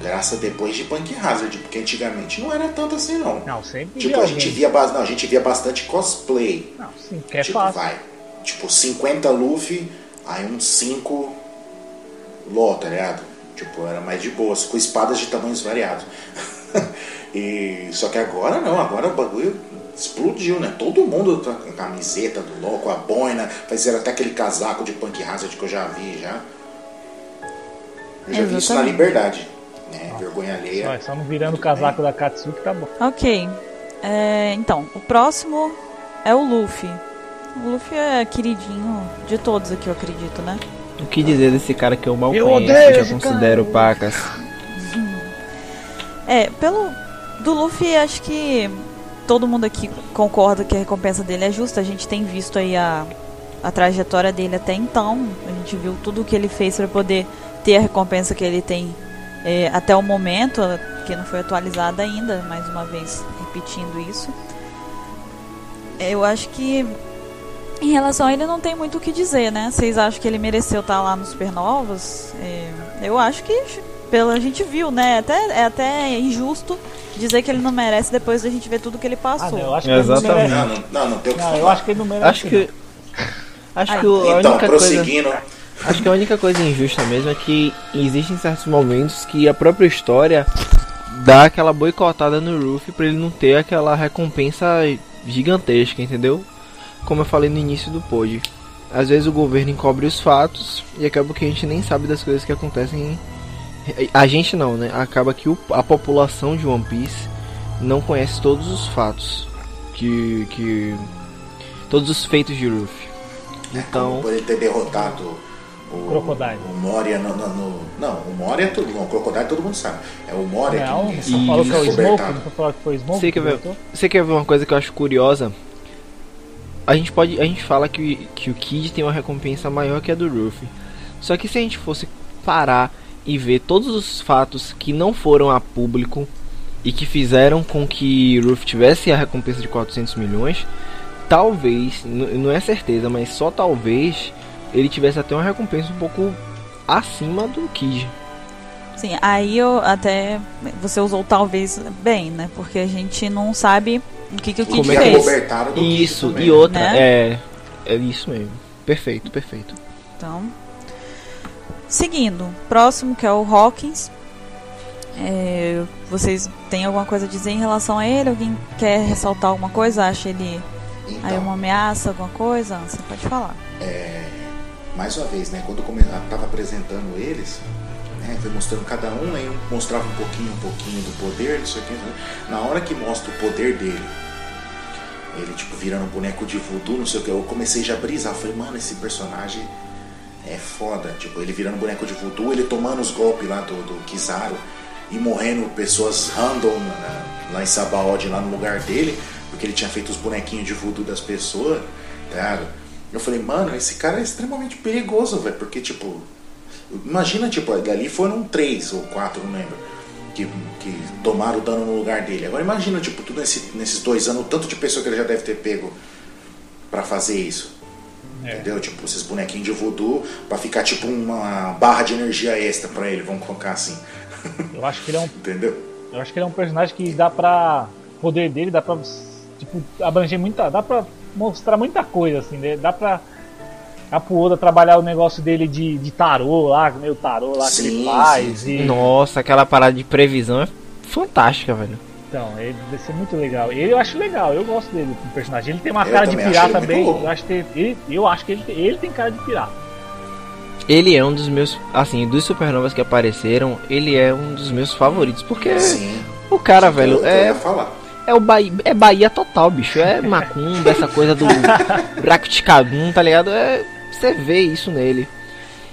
Graças depois de Punk Hazard, porque antigamente não era tanto assim não. Não, sempre Tipo, a gente via, não, a gente via bastante cosplay. Não, sim, que é tipo, fácil. vai. Tipo, 50 Luffy, aí uns 5 LOL, tá ligado? Tipo, era mais de boas, com espadas de tamanhos variados. e Só que agora não, agora o bagulho explodiu, né? Todo mundo tá com a camiseta do LOL, com a boina, fizeram até aquele casaco de Punk Hazard que eu já vi já. Eu já Exatamente. vi isso na Liberdade, né? Ah, Vergonha alheia. Só, só não virando o casaco bem. da Katsuki tá bom. Ok. É, então, o próximo é o Luffy. O Luffy é queridinho de todos aqui, eu acredito, né? O que dizer desse cara que eu mal eu conheço, já considero cara. pacas? É, pelo. Do Luffy, acho que todo mundo aqui concorda que a recompensa dele é justa. A gente tem visto aí a, a trajetória dele até então. A gente viu tudo o que ele fez para poder ter a recompensa que ele tem é, até o momento, que não foi atualizada ainda, mais uma vez repetindo isso. Eu acho que em relação a ele, não tem muito o que dizer, né? Vocês acham que ele mereceu estar lá nos Supernovas? É, eu acho que, pela a gente viu, né? Até, é até injusto dizer que ele não merece depois da gente ver tudo que ele passou. Ah, não, eu acho que Exatamente. Ele não, merece. não, não, não, tem o que não, Eu acho que ele não merece. Acho que, acho que a então, única prosseguindo. Coisa, acho que a única coisa injusta mesmo é que existem certos momentos que a própria história dá aquela boicotada no Ruffy para ele não ter aquela recompensa gigantesca, entendeu? Como eu falei no início do pod. Às vezes o governo encobre os fatos e acaba que a gente nem sabe das coisas que acontecem. A gente não, né? Acaba que o, a população de One Piece não conhece todos os fatos que, que todos os feitos de Luffy. É, Então, por ele ter derrotado o Crocodile. O Moria no, no- no- Não, o Moria é tudo. Não, o Crocodile todo mundo sabe. É o Moria Não, que falou que é o Smoke, descobertado. não foi falar que foi o Smoke? Você quer que ver, você quer ver uma coisa que eu acho curiosa? A gente pode, a gente fala que, que o Kid tem uma recompensa maior que a do Ruffy. Só que se a gente fosse parar e ver todos os fatos que não foram a público e que fizeram com que Ruffy tivesse a recompensa de 400 milhões, talvez, não é certeza, mas só talvez ele tivesse até uma recompensa um pouco acima do Kid. Sim, aí eu até. Você usou talvez bem, né? Porque a gente não sabe o que, que o Kid Como é fez. Kid Isso, também, e outra, né? é, é isso mesmo. Perfeito, perfeito. Então, seguindo, próximo que é o Hawkins. É, vocês têm alguma coisa a dizer em relação a ele? Alguém quer ressaltar alguma coisa? Acha ele aí Então, uma ameaça, alguma coisa? Você pode falar. mais uma vez, né? Quando eu come- eu tava apresentando eles, né? Foi mostrando cada um, aí mostrava um pouquinho, um pouquinho do poder, não sei o que. né? Na hora que mostra o poder dele, ele tipo virando um boneco de voodoo, não sei o que, eu comecei já a brisar. Falei, mano, esse personagem é foda. Tipo, ele virando boneco de voodoo, ele tomando os golpes lá do, do Kizaru e morrendo pessoas random né, lá em Sabaody, lá no lugar dele, porque ele tinha feito os bonequinhos de voodoo das pessoas, tá ligado? Eu falei, mano, esse cara é extremamente perigoso, velho, porque, tipo, imagina, tipo, ali foram três ou quatro, não lembro, que, que tomaram dano no lugar dele. Agora imagina, tipo, tudo nesse- nesses dois anos, o tanto de pessoa que ele já deve ter pego pra fazer isso. É. Entendeu? Tipo, esses bonequinhos de voodoo pra ficar tipo uma barra de energia extra pra ele, vamos colocar assim. Eu acho que ele é um Entendeu? Eu acho que ele é um personagem que dá pra. O poder dele dá pra. Tipo, abranger muita. Dá pra mostrar muita coisa, assim, né? Dá pra. Dá pro Oda trabalhar o negócio dele de, de tarô lá, meio tarô lá que Sim, ele faz. sim, sim. E, Nossa, aquela parada de previsão é fantástica, velho. Então, ele deve ser muito legal. Ele eu acho legal, eu gosto dele como personagem. Ele tem uma Eu cara de pirata bem. Eu acho que ele, eu acho que ele, tem- ele tem cara de pirata. Ele é um dos meus, assim, dos supernovas que apareceram, ele é um dos meus favoritos, porque Sim. o cara, Sim, velho, é é o Bahia, é Bahia total, bicho, é macumba, essa coisa do buraco de cabum, tá ligado? É, você vê isso nele.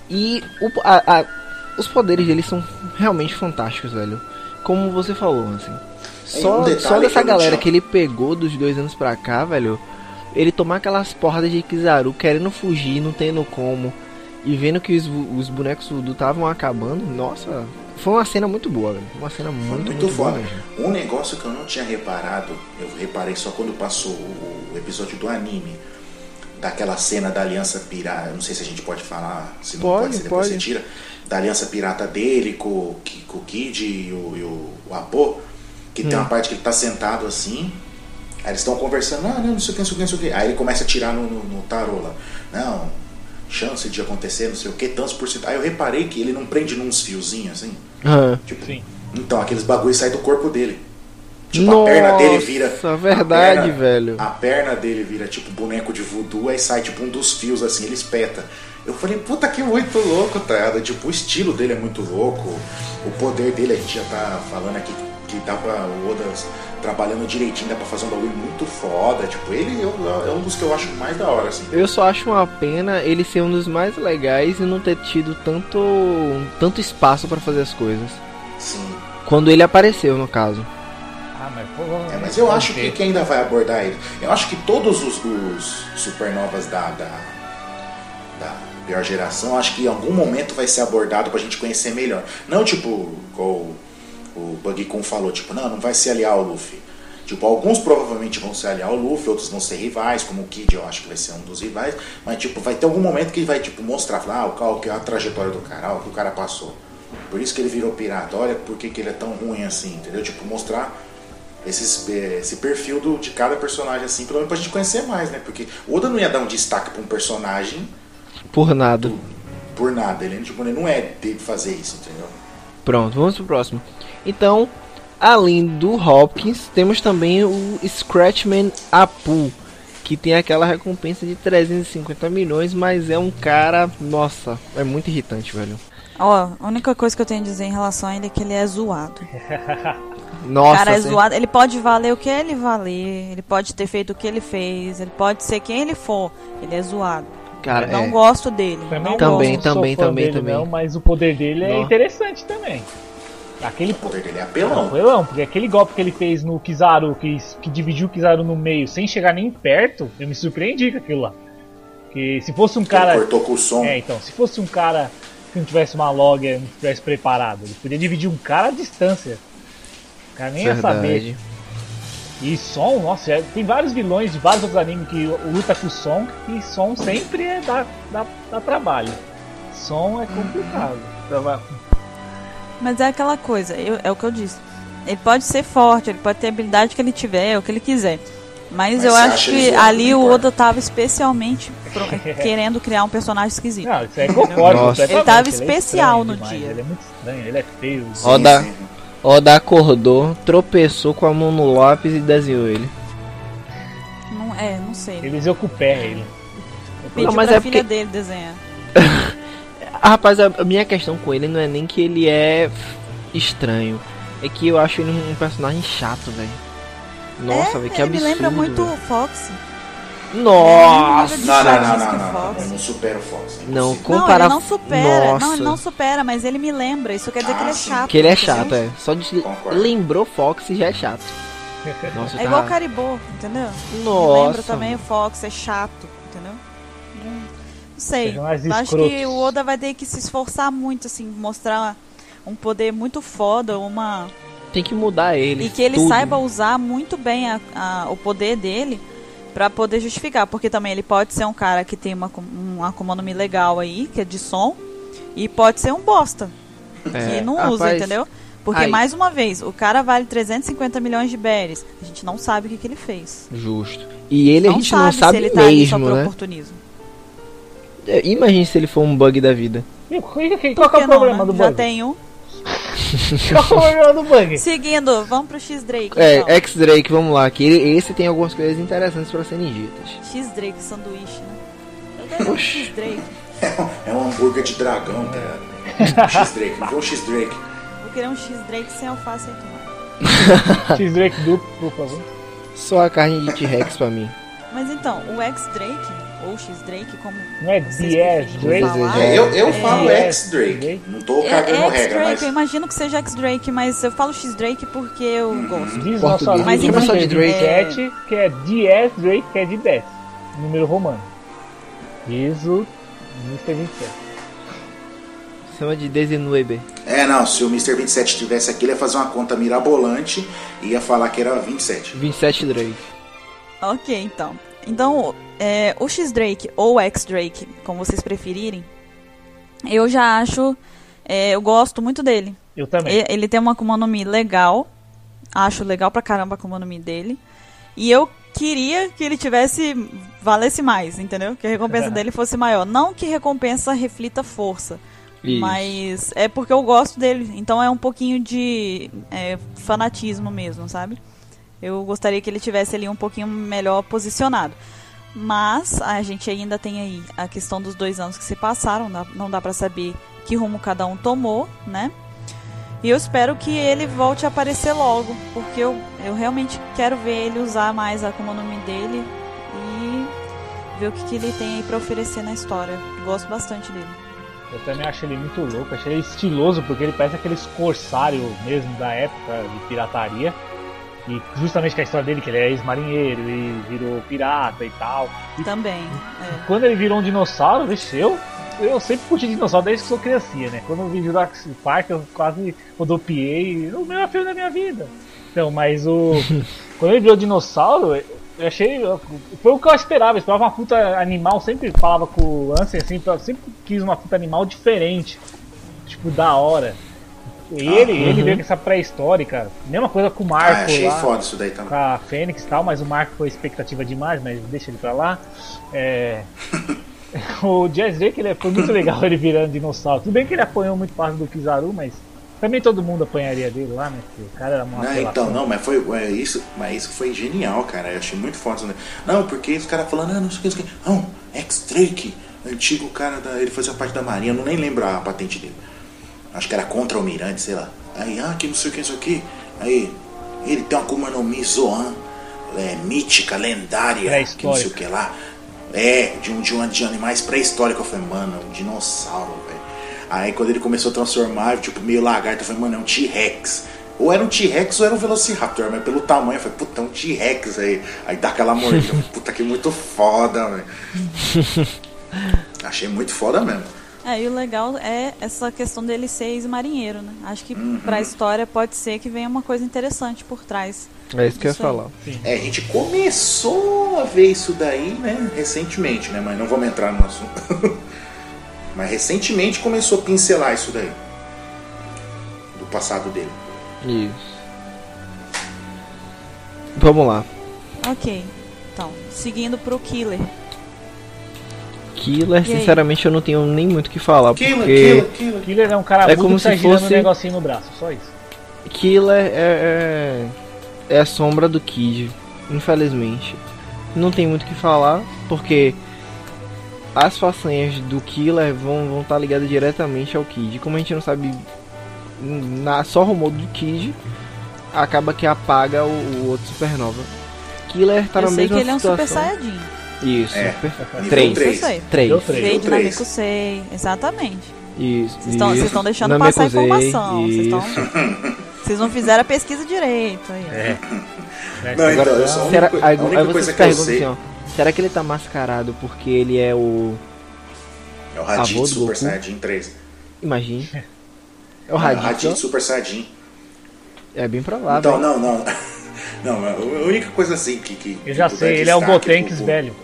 E o, a- a- os poderes dele são realmente fantásticos, velho. Como você falou, assim. Só, um só dessa galera que ele pegou dos dois anos pra cá, velho. Ele tomar aquelas porradas de Kizaru querendo fugir, não tendo como. E vendo que os, os bonecos voodoo estavam acabando, nossa, foi uma cena muito boa, velho. Uma cena muito, muito, muito, boa. Um negócio que eu não tinha reparado, eu reparei só quando passou o, episódio do anime, daquela cena da aliança pirata. Não sei se a gente pode falar, se não Pode, pode, se depois pode. você tira. Da aliança pirata dele com, com o Kid e o, e o, o Apo, que Hum. tem uma parte que ele tá sentado assim. Aí eles estão conversando, ah, não, não sei o que, não sei o que, não sei o que. Aí ele começa a tirar no, no, no tarô lá. Não, chance de acontecer, não sei o que, tantos por cento. Aí eu reparei que ele não prende nos fiozinhos assim. Aham. Tipo, Sim. então, aqueles bagulhos saem do corpo dele. Tipo, a perna dele vira. Nossa, verdade, a perna, velho. A perna dele vira tipo boneco de voodoo, aí sai tipo um dos fios assim, ele espeta. Eu falei, puta que muito louco, tá? ligado? Tipo, o estilo dele é muito louco, o poder dele, a gente já tá falando aqui que dá pra o Oda trabalhando direitinho, dá pra fazer um bagulho muito foda. Tipo, ele eu- é um dos que eu acho mais da hora, assim. Eu só acho uma pena ele ser um dos mais legais e não ter tido tanto, tanto espaço pra fazer as coisas. Sim. Quando ele apareceu, no caso. Ah, mas pô, É, mas eu acho que, ver. que ainda vai abordar ele. Eu acho que todos os, os supernovas da, da, da pior geração, acho que em algum momento vai ser abordado pra gente conhecer melhor. Não tipo, igual o, Buggy Kun falou, tipo, não, não vai se aliar ao Luffy. Tipo, alguns provavelmente vão se aliar ao Luffy, outros vão ser rivais, como o Kid eu acho que vai ser um dos rivais, mas tipo, vai ter algum momento que vai tipo, mostrar, falar, ah, o qual que é a trajetória do cara, o que o cara passou. Por isso que ele virou pirata, olha por que, que ele é tão ruim assim, entendeu? Tipo, mostrar esses, eh, esse perfil do, de cada personagem, assim, pelo menos pra gente conhecer mais, né? Porque o Oda não ia dar um destaque pra um personagem Por nada. por nada. Ele, tipo, ele não é dele fazer isso, entendeu? Pronto, vamos pro próximo. Então, Além do Hopkins, temos também o Scratchman Apu, que tem aquela recompensa de 350 milhões, mas é um cara, nossa, é muito irritante, velho. Ó, a única coisa que eu tenho a dizer em relação a ele é que ele é zoado. Nossa, o cara é assim, zoado, ele pode valer o que ele valer, ele pode ter feito o que ele fez, ele pode ser quem ele for, ele é zoado. cara, não é. gosto dele. não Também, gosto. também, também, dele, também. Não, mas o poder dele é interessante também. Aquele O poder dele é apelão. Apelão, porque aquele golpe que ele fez no Kizaru, que, que dividiu o Kizaru no meio sem chegar nem perto, eu me surpreendi com aquilo lá. Que se fosse um cara. Ele cortou com o som. É, então, se fosse um cara que não tivesse uma logger, não tivesse preparado, ele podia dividir um cara à distância. O cara nem ia saber. Verdade. E som, nossa, tem vários vilões de vários outros animes que luta com som, e som sempre é dá, dá, dá trabalho. Som é complicado. Trava- Mas é aquela coisa, eu- é o que eu disse. Ele pode ser forte, ele pode ter a habilidade que ele tiver, o que ele quiser. Mas, Mas eu acho ele que ali não o. Oda tava especialmente pro- querendo criar um personagem esquisito. Não, isso aí concordo. Ele tava é especial estranho no demais, dia. Ele é muito estranho, ele é feio. Dá- sim. Oda acordou, tropeçou com a mão no lápis e desenhou ele. Não, é, não sei. Eles iam com o pé, ele. Pediu Não, mas pra é filha porque- dele desenhar. Ah, rapaz, a minha questão com ele não é nem que ele é estranho. É que eu acho ele um personagem chato, velho. Nossa, é, velho, que ele absurdo. me lembra muito o Fox. Nossa! Não, não, não, não, não, não. Fox. Eu não supero o Fox. é Não, impossível. Não, ele não supera. Nossa. Não, ele não supera, mas ele me lembra. Isso quer dizer que ele é Ah, chato. Que ele é chato, é. Só de lembrou Fox já é chato. Nossa, É eu igual o Caribou, entendeu? Me Nossa. lembra também o Fox, é chato, entendeu? Não sei. Acho que o Oda vai ter que se esforçar muito, assim, mostrar um poder muito foda, uma. Tem que mudar ele. E que ele tudo. saiba usar muito bem a- a- o poder dele pra poder justificar. Porque também ele pode ser um cara que tem uma, um Akuma no Mi legal aí, que é de som, e pode ser um bosta, É, que não usa, rapaz, entendeu? Porque, aí- mais uma vez, o cara vale 350 milhões de berries. A gente não sabe o que, que ele fez. Justo. E ele a não gente sabe, não sabe se ele tá ali só mesmo, por né? oportunismo. É, Imagine se ele for um bug da vida. E Qual, que é o não, problema né? do Já bug? tem um. Qual é o problema do bug? Seguindo, vamos pro X-Drake. É, então. X-Drake, vamos lá. Que ele- esse tem algumas coisas interessantes pra serem ditas. X-Drake, sanduíche, né? Eu. X-Drake. É um- É um hambúrguer de dragão, cara. X-Drake, não X-Drake. Vou querer um X-Drake sem alface e tomate. X-Drake duplo, por favor. Só a carne de T-Rex pra mim. Mas então, o X-Drake, ou X-Drake, como Não é vocês DS preferirem Drake? falar. É, eu, eu É. falo É. X-Drake. Não tô É, cagando é regra, X-Drake, mas. eu imagino que seja X-Drake, mas eu falo X-Drake porque eu gosto. Diz nosso Mas só de Mr. Drake. 27, que é DS Drake, que é de 10. Número romano. Diz o Mr. 27. Chama de Desenuebe. É, não, se o Mr. 27 tivesse aqui, ele ia fazer uma conta mirabolante e ia falar que era 27. 27 Drake. Ok, então. Então, é, o X-Drake ou X-Drake, como vocês preferirem, eu já acho. é, eu gosto muito dele. Eu também. E- Ele tem uma Akuma no Mi legal. Acho legal pra caramba a Akuma no Mi dele. E eu queria que ele tivesse. valesse mais, entendeu? Que a recompensa dele fosse maior. Não que recompensa reflita força. Isso. Mas é porque eu gosto dele. Então é um pouquinho de é, fanatismo mesmo, sabe? Eu gostaria que ele tivesse ali um pouquinho melhor posicionado. Mas a gente ainda tem aí a questão dos dois anos que se passaram. não dá- pra saber que rumo cada um tomou, né? E eu espero que ele volte a aparecer logo. Porque eu, eu realmente quero ver ele usar mais a Akuma dele. E ver o que, que ele tem aí pra oferecer na história. Gosto bastante dele. Eu também acho ele muito louco, achei ele estiloso, porque ele parece aqueles corsário mesmo da época de pirataria. E justamente com a história dele, que ele é ex-marinheiro e virou pirata e tal. E Também. é. quando ele virou um dinossauro, vixe, eu, eu sempre curti dinossauro desde que sou criancinha, né? Quando eu vi Jurassic Park, eu quase rodopiei, o melhor filme da minha vida. Então, mas o. quando ele virou dinossauro, eu achei. Foi o que eu esperava, eu esperava uma fruta animal, sempre falava com o Ansem assim, sempre quis uma fruta animal diferente. Tipo, da hora. E ele, ele veio com essa pré-histórica, mesma coisa com o Ah, Marco achei lá foda isso daí com também. a Fênix e tal, mas o Marco foi expectativa demais, mas deixa ele pra lá. É... o Jazz Drake ele foi muito legal ele virando dinossauro. Tudo bem que ele apanhou muito fácil do Kizaru, mas Também todo mundo apanharia dele lá, né? Porque o cara era uma Não, então, não, mas foi é, isso, mas isso foi genial, cara. Eu achei muito foda. né? Não, porque os caras falando, ah, não sei o que, não sei o que. Não, X-Drake, antigo cara da. Ele fazia parte da Marinha, eu não nem lembro a patente dele. Acho que era contra almirante, sei lá. Aí, ah, que não sei o que, não sei o que. Aí, ele tem uma Akuma no Mi Zoan, é, mítica, lendária, que não sei o que lá. É, de um de, um, de animais pré-históricos. Eu falei, mano, um dinossauro, velho. Aí quando ele começou a transformar, tipo, meio lagarto, eu falei, mano, é um T-Rex. Ou era um T-Rex ou era um Velociraptor, mas pelo tamanho, eu falei, puta, é um T-Rex aí. Aí dá aquela mordida, puta, que muito foda, velho. Achei muito foda mesmo. É, e o legal é essa questão dele ser ex-marinheiro, né? Acho que pra história pode ser que venha uma coisa interessante por trás. É isso que eu ia falar. É, a gente começou a ver isso daí, né, recentemente, né, mas não vamos entrar no assunto. mas recentemente começou a pincelar isso daí. Do passado dele. Isso. Vamos lá. Ok. Então, seguindo pro Killer. Killer, E aí? sinceramente, eu não tenho nem muito o que falar. Killer, porque killer, killer. Killer é um cara É muito como que tá se girando fosse- um negocinho no braço, só isso. Killer é, é, é a sombra do Kid, infelizmente. Não tem muito o que falar, porque as façanhas do Killer vão vão estar ligadas diretamente ao Kid. Como a gente não sabe na, só rumor do Kid, acaba que apaga o, o outro Supernova. Killer tá eu na sei mesma que ele é um. Super Saiyajin. Isso, É, três. três. Aí. Três. Três. Nameku Sei. Exatamente. Isso, Vocês estão- vocês deixando Namekusei, passar informação. Vocês. Vocês não fizeram a pesquisa direito aí. ó. É. Não, então, eu só- a única Será, a aí, única aí você coisa se que eu pergunta sei- assim, ó. Será que ele tá mascarado porque ele é o. É o Raditz Super Goku? Saiyajin 3. Imagine. É o É, Raditz. Raditz. Super Saiyajin. É bem provável. Então, não, não. Não, a única coisa assim que. que Eu já sei, ele é o Gotenks pro- velho.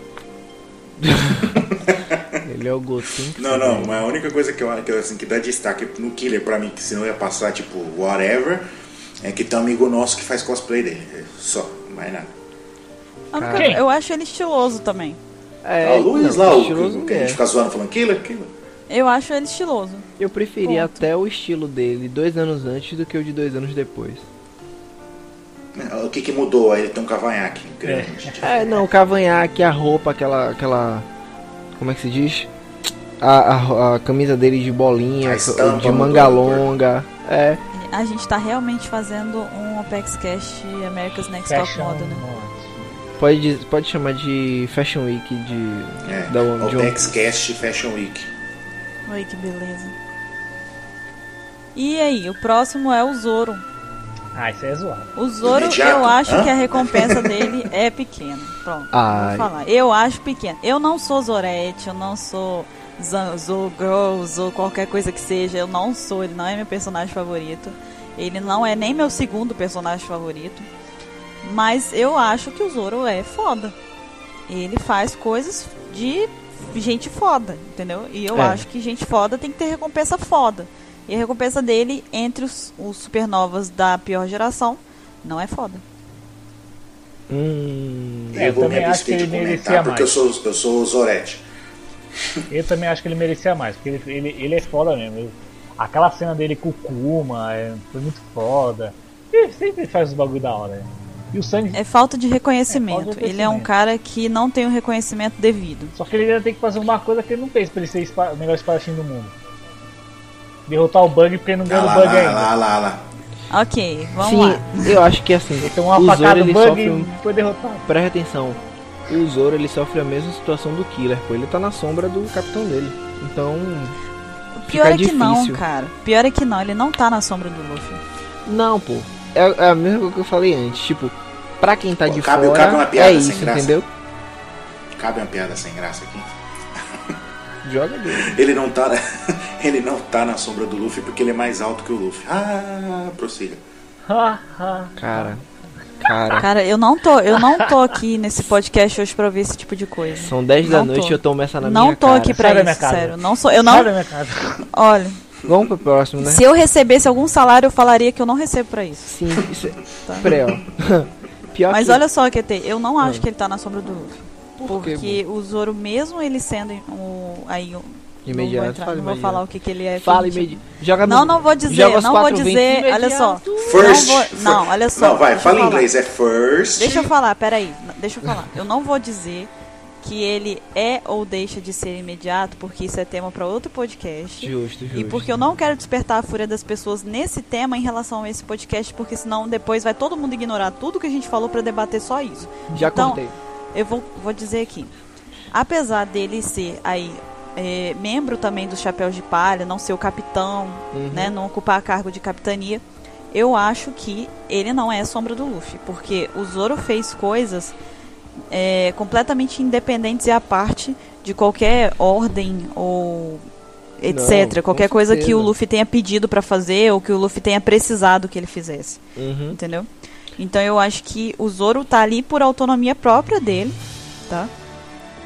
Ele é o Goten. Não, não, mas a única coisa que eu que, eu, assim, que dá destaque no Killer pra mim, que senão ia passar tipo whatever, é que tem um amigo nosso que faz cosplay dele. É Só, mais nada. Ah, Eu acho ele estiloso também. É, Ah, o Luiz não, lá, o que, que a gente é. fica zoando falando Killer, Killer. Eu acho ele estiloso. Eu preferia Ponto. até o estilo dele dois anos antes do que o de dois anos depois. O que que mudou? Aí ele tem um cavanhaque grande. É, não, o cavanhaque, a roupa, aquela. aquela. Como é que se diz? A, a, a camisa dele de bolinha, de manga longa. É. A gente tá realmente fazendo um Apex Cash America's Next Top Fashion Model, né? Pode, pode chamar de Fashion Week de. É, da, de o um- Cast Fashion Week. Oi, que beleza. E aí, o próximo é o Zoro. Ah, isso aí é zoado. O Zoro, Imediato. eu acho Hã? que a recompensa dele é pequena. Pronto, Ai. vou falar. Eu acho pequena. Eu não sou Zorete, eu não sou Zan- Zo Girls ou qualquer coisa que seja. Eu não sou, ele não é meu personagem favorito. Ele não é nem meu segundo personagem favorito. Mas eu acho que o Zoro é foda. Ele faz coisas de gente foda, entendeu? E eu É. acho que gente foda tem que ter recompensa foda. E a recompensa dele, entre os, os supernovas da pior geração, não é foda. Hum. É, eu eu vou me também acho que ele merecia comentar porque eu mais. sou, eu sou o Zorete. Eu também acho que ele merecia mais, porque ele, ele, ele é foda mesmo. Aquela cena dele com o Kuma é, foi muito foda. Ele sempre faz os bagulho da hora. né? E o Sanji. É falta de reconhecimento. É falta de Ele é um cara que não tem o reconhecimento devido. Só que ele ainda tem que fazer uma coisa que ele não fez pra ele ser o melhor espadachim do mundo. Derrotar o bug porque ele não ganhou o bug lá, ainda. lá, lá, lá. Ok, vamos Sim, lá. eu acho que assim. Ele tomou uma o Zoro ele bug sofre um foi derrotado. Presta atenção. O Zoro ele sofre a mesma situação do Killer, pô. Ele tá na sombra do capitão dele. Então. O pior fica é que não, difícil. cara. O pior é que não, ele não tá na sombra do Luffy. Não, pô. É, é a mesma coisa que eu falei antes. Tipo, pra quem tá Pô, de cabe- fora. cabe uma piada é sem isso, graça. entendeu? Cabe uma piada sem graça aqui. Joga dele. Ele não tá, ele não tá na sombra do Luffy porque ele é mais alto que o Luffy. Ah, prossiga. Cara. Cara. Cara, eu não tô, eu não tô aqui nesse podcast hoje pra ouvir esse tipo de coisa. São 10 da Não noite tô. e eu tomo essa na não minha tô cara. aqui pra Sai da isso, minha casa. sério. Não sou, eu Sai não. da minha casa. Olha, Vamos pro próximo, né? se eu recebesse algum salário, eu falaria que eu não recebo pra isso. Sim, isso é. Tá. Ó. Pior Mas que... olha só, QT, eu não acho Ah. que ele tá na sombra do Luffy. Por Porque o Zoro, mesmo ele sendo o, aí, o Imediato, não vou, entrar, fala não vou imediato. falar o que, que ele é. Fala imediato. Joga Não, no- não vou dizer, não vou dizer, olha só. First. Não, vou- não, olha só, Não, vai, fala em inglês. É first. Deixa eu falar, peraí. Deixa eu falar. Eu não vou dizer que ele é ou deixa de ser imediato, porque isso é tema para outro podcast. Justo, justo. E porque eu não quero despertar a fúria das pessoas nesse tema em relação a esse podcast, porque senão depois vai todo mundo ignorar tudo que a gente falou para debater só isso. Já então, cortei. Eu vou, vou dizer aqui. Apesar dele ser aí é, membro também dos Chapéus de Palha, não ser o capitão, Uhum. né, não ocupar cargo de capitania, eu acho que ele não é sombra do Luffy, porque o Zoro fez coisas é, completamente independentes e à parte de qualquer ordem ou etc. Não, qualquer coisa que o. Luffy tenha pedido pra fazer ou que o Luffy tenha precisado que ele fizesse Uhum. entendeu? Então eu acho que o Zoro tá ali por autonomia própria dele, tá?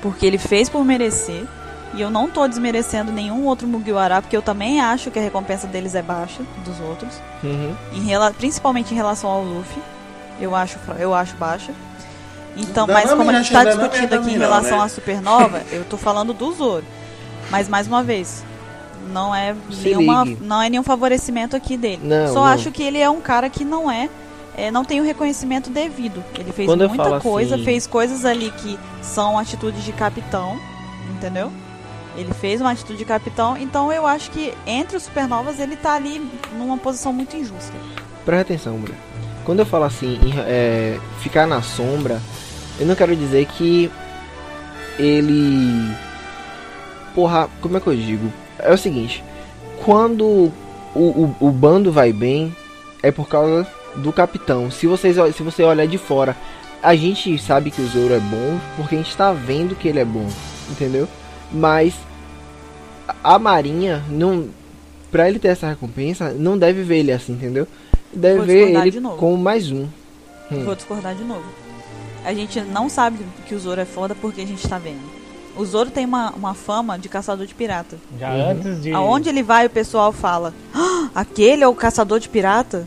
Porque ele fez por merecer. E eu não tô desmerecendo nenhum outro Mugiwara, porque eu também acho que a recompensa deles é baixa dos outros, Uhum. em rela- principalmente em relação ao Luffy. Eu acho, eu acho baixa. Então, Não, mas não como a gente tá não me discutindo aqui em não, relação né? à Supernova, eu tô falando do Zoro. Mas mais uma vez, não é Se nenhuma, ligue. não é nenhum favorecimento aqui dele. Não, Só não. acho que ele é um cara que não é, é, não tem o reconhecimento devido. Ele fez Quando muita coisa, assim- fez coisas ali que são atitudes de capitão, entendeu? Ele fez uma atitude de capitão, então eu acho que entre os supernovas ele tá ali numa posição muito injusta. Presta atenção, mulher. Quando eu falo assim, é, ficar na sombra, eu não quero dizer que ele. Porra, como é que eu digo? É o seguinte: quando o, o, o bando vai bem, é por causa do capitão. Se, vocês, se você olhar de fora, a gente sabe que o Zoro é bom porque a gente tá vendo que ele é bom, entendeu? Mas a Marinha não. Pra ele ter essa recompensa, não deve ver ele assim, entendeu? Deve Vou ver ele de novo. como mais um. Hum. Vou discordar de novo. A gente não sabe que o Zoro é foda porque a gente tá vendo. O Zoro tem uma, uma fama de caçador de pirata. Já Uhum. antes de. Aonde ele vai, o pessoal fala: "Ah, aquele é o caçador de pirata?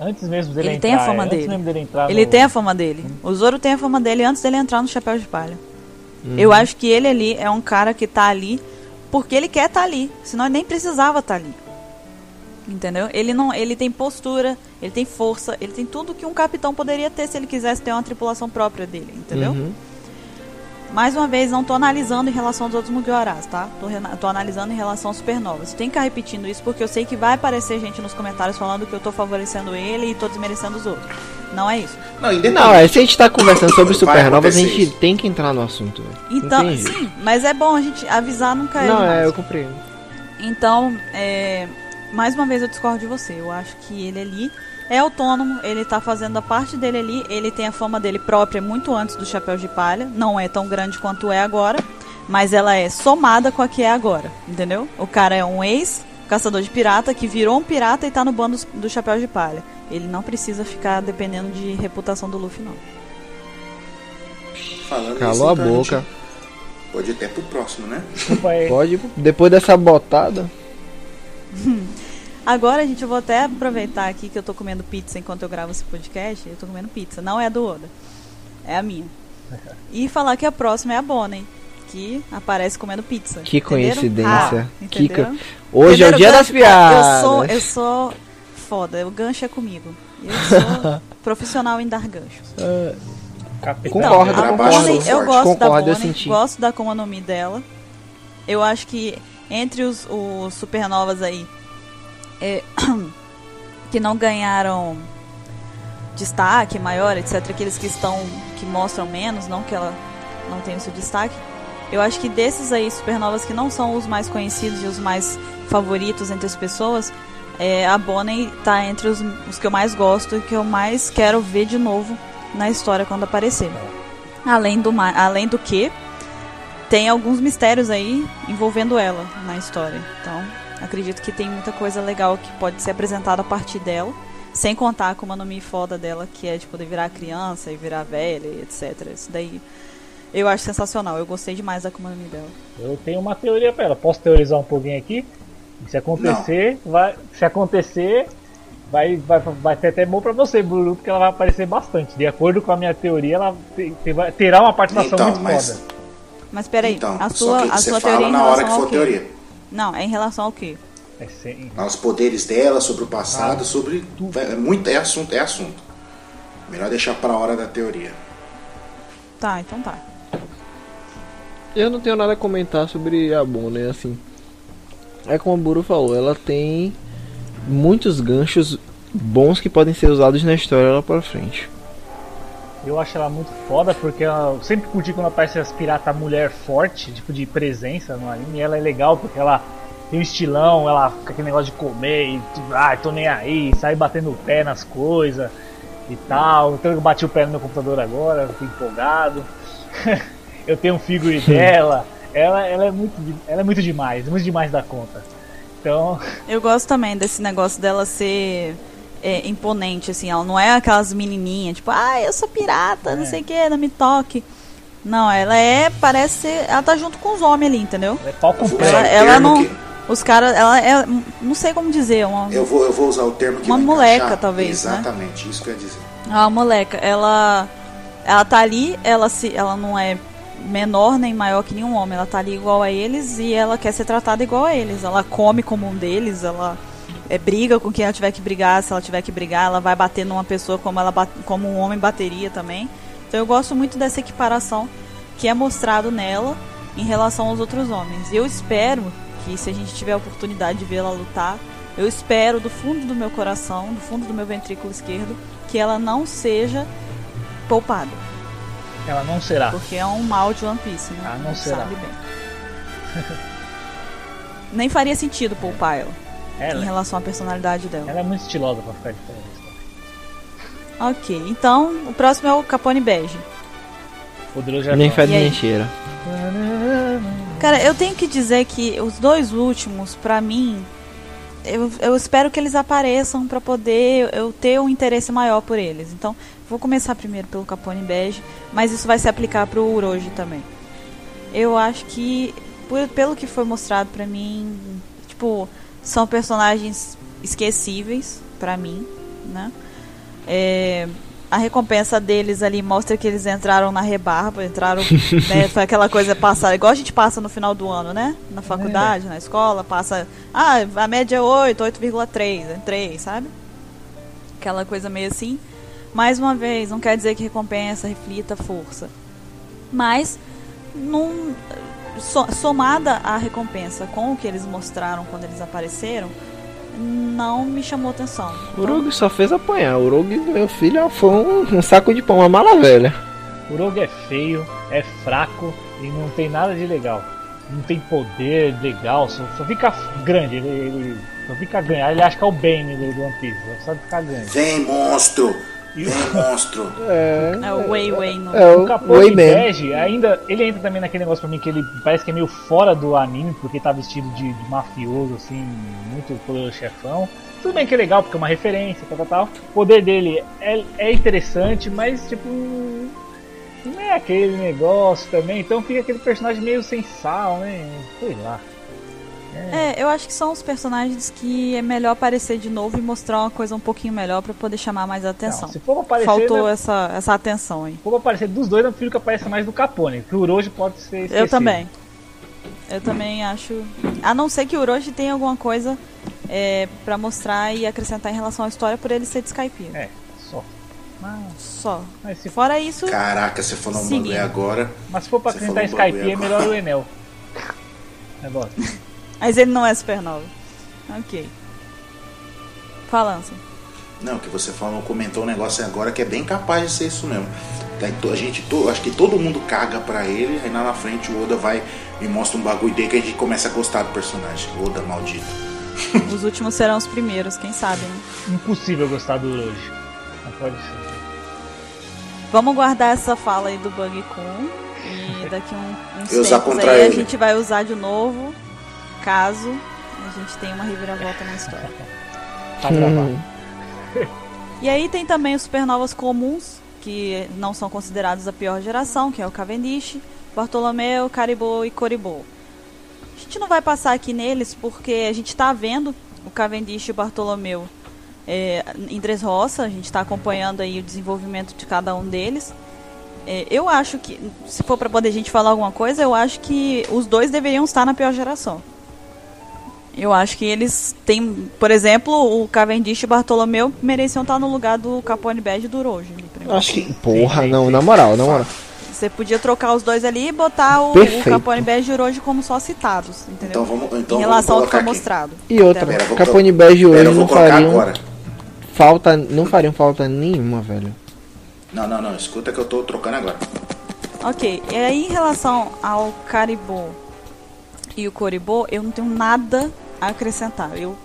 Antes mesmo dele Ele entrar. tem a fama antes dele. mesmo dele entrar Ele no- tem a fama dele. O Zoro tem a fama dele antes dele entrar no chapéu de palha. Uhum. Eu acho que ele ali é um cara que tá ali porque ele quer estar ali. Senão ele nem precisava estar ali. Entendeu? Ele não, ele tem postura, ele tem força, ele tem tudo que um capitão poderia ter se ele quisesse ter uma tripulação própria dele, entendeu? Uhum. Mais uma vez, não tô analisando em relação aos outros Mugiwaras, tá? Tô analisando em relação às supernovas. Tem que ficar repetindo isso porque eu sei que vai aparecer gente nos comentários falando que eu tô favorecendo ele e tô desmerecendo os outros. Não é isso. Não, independente. Não, é, se a gente tá conversando sobre supernovas, a gente isso. tem que entrar no assunto. Então, sim, mas é bom a gente avisar nunca é Não, é, eu compreendo. Então, é, mais uma vez eu discordo de você. Eu acho que ele ali é autônomo, ele tá fazendo a parte dele ali, ele tem a fama dele própria muito antes do Chapéu de Palha, não é tão grande quanto é agora, mas ela é somada com a que é agora, entendeu? O cara é um ex caçador de pirata que virou um pirata e tá no bando do Chapéu de Palha. Ele não precisa ficar dependendo de reputação do Luffy, não. Falando Calou isso, a então, boca. gente Pode ir até pro próximo, né? Desculpa aí. Pode, depois dessa botada. Agora, gente, eu vou até aproveitar aqui que eu tô comendo pizza enquanto eu gravo esse podcast. Eu tô comendo pizza, não é a do Oda. É a minha. E falar que a próxima é a Bonnie, que aparece comendo pizza. Que Entenderam? coincidência. Ah, Que entendeu? co- Hoje é o Entenderam? dia das piadas. Eu sou, eu sou foda, o gancho é comigo. Eu sou profissional em dar ganchos. Capitão. Concordo, a Abaixo Bonnie, eu gosto da Concordo, eu Bonnie, senti. gosto da Akuma no Mi dela. Eu acho que entre os, os supernovas aí é, que não ganharam destaque maior, etc, aqueles que estão que mostram menos, não que ela não tenha seu destaque. Eu acho que desses aí supernovas que não são os mais conhecidos e os mais favoritos entre as pessoas, é, a Bonnie tá entre os, os que eu mais gosto e que eu mais quero ver de novo na história quando aparecer. Além do, além do que, tem alguns mistérios aí envolvendo ela na história. Então, acredito que tem muita coisa legal que pode ser apresentada a partir dela. Sem contar com uma nome foda dela, que é de poder virar criança e virar velha e etc. Isso daí eu acho sensacional. Eu gostei demais da Akuma no dela. Eu tenho uma teoria pra ela. Posso teorizar um pouquinho aqui? Se acontecer, vai. Se acontecer, vai, vai, vai ter até bom pra você, Bruno, porque ela vai aparecer bastante. De acordo com a minha teoria, ela te- te- vai- terá uma participação Então, muito mas- foda. Mas peraí, então, a só sua, que a você sua fala teoria em na hora que for teoria. Não, é em relação ao quê? É sem... Aos poderes dela, sobre o passado, Ah, sobre. tudo. É muito é assunto, é assunto. Melhor deixar pra hora da teoria. Tá, então tá. Eu não tenho nada a comentar sobre a Bon, né? Assim, é como o Buru falou, ela tem muitos ganchos bons que podem ser usados na história lá pra frente. Eu acho ela muito foda porque ela- eu sempre curti quando aparece as piratas mulher forte, tipo de presença no anime. E ela é legal porque ela tem um estilão, ela fica aquele negócio de comer e tipo, ah, tô nem aí, sai batendo o pé nas coisas e tal. Então eu bati o pé no meu computador agora, fico empolgado. eu tenho um figure dela. Ela, ela, é muito, ela é muito demais, muito demais da conta. Então, Eu gosto também desse negócio dela ser é, imponente, assim. Ela não é aquelas menininhas, tipo, ah, eu sou pirata, não É. sei o que, não me toque. Não, ela é, parece, ela tá junto com os homens ali, entendeu? ela é pau com Ela, ela não, que- os caras, ela é, não sei como dizer, uma, Eu vou, eu vou usar o termo que Uma moleca, encaixar. talvez, né? Exatamente, isso que eu ia dizer. a moleca, ela, ela tá ali, ela se, ela não é menor nem maior que nenhum homem, ela tá ali igual a eles e ela quer ser tratada igual a eles. Ela come como um deles, ela é, briga com quem ela tiver que brigar, se ela tiver que brigar, ela vai bater numa pessoa como ela como um homem bateria também. Então eu gosto muito dessa equiparação que é mostrado nela em relação aos outros homens. E eu espero que se a gente tiver a oportunidade de vê-la lutar, eu espero do fundo do meu coração, do fundo do meu ventrículo esquerdo, que ela não seja poupada. Ela não será. Porque é um mal de One Piece, né? Ah, não gente será. sabe bem. Nem faria sentido poupar ela em Ela, relação à personalidade dela. ela é muito estilosa pra ficar de fora. Ok, então o próximo é o Capone Bege. Poderoso já Nem fede nem cheira. Cara, eu tenho que dizer que os dois últimos, pra mim, eu, eu espero que eles apareçam pra poder eu ter um interesse maior por eles. Então, vou começar primeiro pelo Capone Bege, mas isso vai se aplicar pro Uroji também. Eu acho que, por- pelo que foi mostrado pra mim, tipo, são personagens esquecíveis pra mim, né? É, a recompensa deles ali mostra que eles entraram na rebarba, entraram, né, foi aquela coisa passada, igual a gente passa no final do ano, né? Na faculdade, na escola, passa, ah, a média é 8, 8,3, entrei, sabe? Aquela coisa meio assim. Mais uma vez, não quer dizer que recompensa reflita força. Mas, num, so- somada a recompensa com o que eles mostraram quando eles apareceram, não me chamou atenção. O Urugi só fez apanhar. O Urugi, meu filho, foi um, um saco de pão, uma mala velha. O Rogue é feio, é fraco e não tem nada de legal. Não tem poder legal, só, só fica grande. Ele, ele só fica grande. Ele acha que é o Bane do, do One Piece, só sabe ficar grande. Vem, monstro! E Vem, monstro! É. É o Wei Wei no. É O o Wayman. Bege, ainda, ele entra também naquele negócio pra mim que ele parece que é meio fora do anime, porque tá vestido de, de mafioso, assim, muito poderoso chefão. Tudo bem que é legal, porque é uma referência, tal, tal, tal. O poder dele é, é interessante, mas, tipo, não é aquele negócio também. Então fica aquele personagem meio sem sal, né? Sei lá. É, eu acho que são os personagens que é melhor aparecer de novo e mostrar uma coisa um pouquinho melhor pra poder chamar mais a atenção. Não, se for pra aparecer, Faltou né, essa, essa atenção aí. se for aparecer dos dois, eu prefiro que apareça mais do Capone, que o Uroji pode ser Eu esquecido. também. Eu também acho. A não ser que o Orochi tenha alguma coisa é, para mostrar e acrescentar em relação à história por ele ser de Skype. É, só. Mas, Só. mas se Fora isso, Caraca, você falou um bagulho agora. Mas se for pra acrescentar Skype, é melhor o Enel. Negócio. mas ele não é supernova. Ok. Fala, Anson. Não, que você falou, comentou um negócio agora que é bem capaz de ser isso mesmo. To- a gente, acho que todo mundo caga pra ele, aí lá na frente o Oda vai e mostra um bagulho dele que a gente começa a gostar do personagem. Oda maldito. Os últimos serão os primeiros, quem sabe, né? Impossível gostar do Uroji. Não pode ser. Vamos guardar essa fala aí do Bug Kun. E daqui um, uns E usar tempos aí a ele. gente vai usar de novo, caso a gente tenha uma reviravolta na história. Tá gravado. E aí tem também os supernovas comuns, que não são considerados a pior geração, que é o Cavendish, Bartolomeu, Caribou e Coribou. A gente não vai passar aqui neles porque a gente está vendo o Cavendish e o Bartolomeu é, em Dressrosa, a gente está acompanhando aí o desenvolvimento de cada um deles. É, eu acho que, se for para poder a gente falar alguma coisa, eu acho que os dois deveriam estar na pior geração. Eu acho que eles têm, por exemplo, o Cavendish e o Bartolomeu mereciam estar no lugar do Capone Bad e do Rojo. Acho que, porra, não, na moral, na moral. Você podia trocar os dois ali e botar o, o Capone Bege e o Rojo como só citados, entendeu? Então vamos, então em relação ao que foi mostrado. E outra, Pera, Capone Bege e o Rojo não fariam falta, não fariam falta nenhuma, velho. Não, não, não, escuta que eu tô trocando agora. Ok, e aí em relação ao Caribou e o Coribô, eu não tenho nada acrescentar. Eu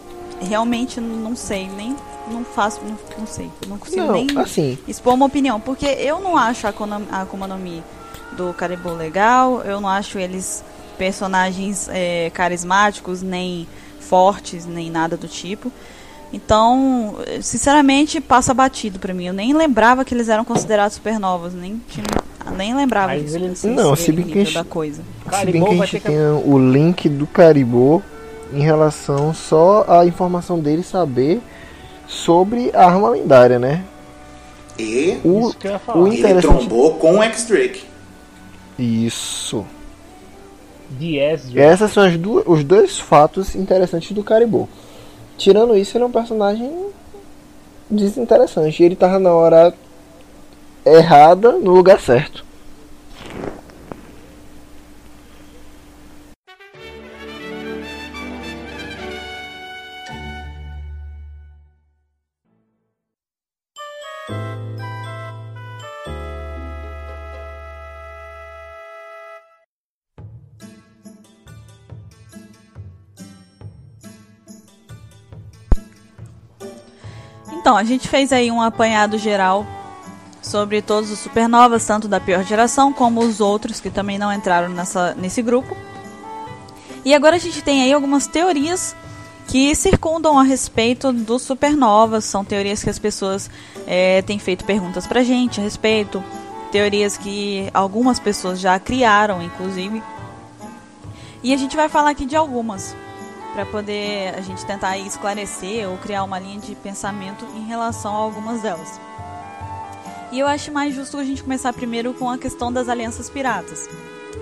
realmente não sei, nem não faço, não, não sei, não consigo não, nem assim. expor uma opinião, porque eu não acho a Akuma no Mi do Caribou legal, eu não acho eles personagens é, carismáticos, nem fortes, nem nada do tipo. Então, sinceramente, passa batido pra mim. Eu nem lembrava que eles eram considerados supernovas, nem tinha, nem lembrava Mas disso. Eles, não, se bem que a gente, da coisa. se bem que a gente tem o link do Caribou em relação só à informação dele saber sobre a arma lendária, né? E o, o ele trombou com o X-Drake. Isso. Essas são as duas, os dois fatos interessantes do Caribou. Tirando isso, ele é um personagem desinteressante. Ele tava na hora errada, no lugar certo. Então, a gente fez aí um apanhado geral sobre todos os supernovas, tanto da pior geração como os outros que também não entraram nessa, nesse grupo. E agora a gente tem aí algumas teorias que circundam a respeito dos supernovas. São teorias que as pessoas é, têm feito perguntas pra gente a respeito. Teorias que algumas pessoas já criaram, inclusive. E a gente vai falar aqui de algumas para poder a gente tentar esclarecer ou criar uma linha de pensamento em relação a algumas delas. E eu acho mais justo a gente começar primeiro com a questão das alianças piratas,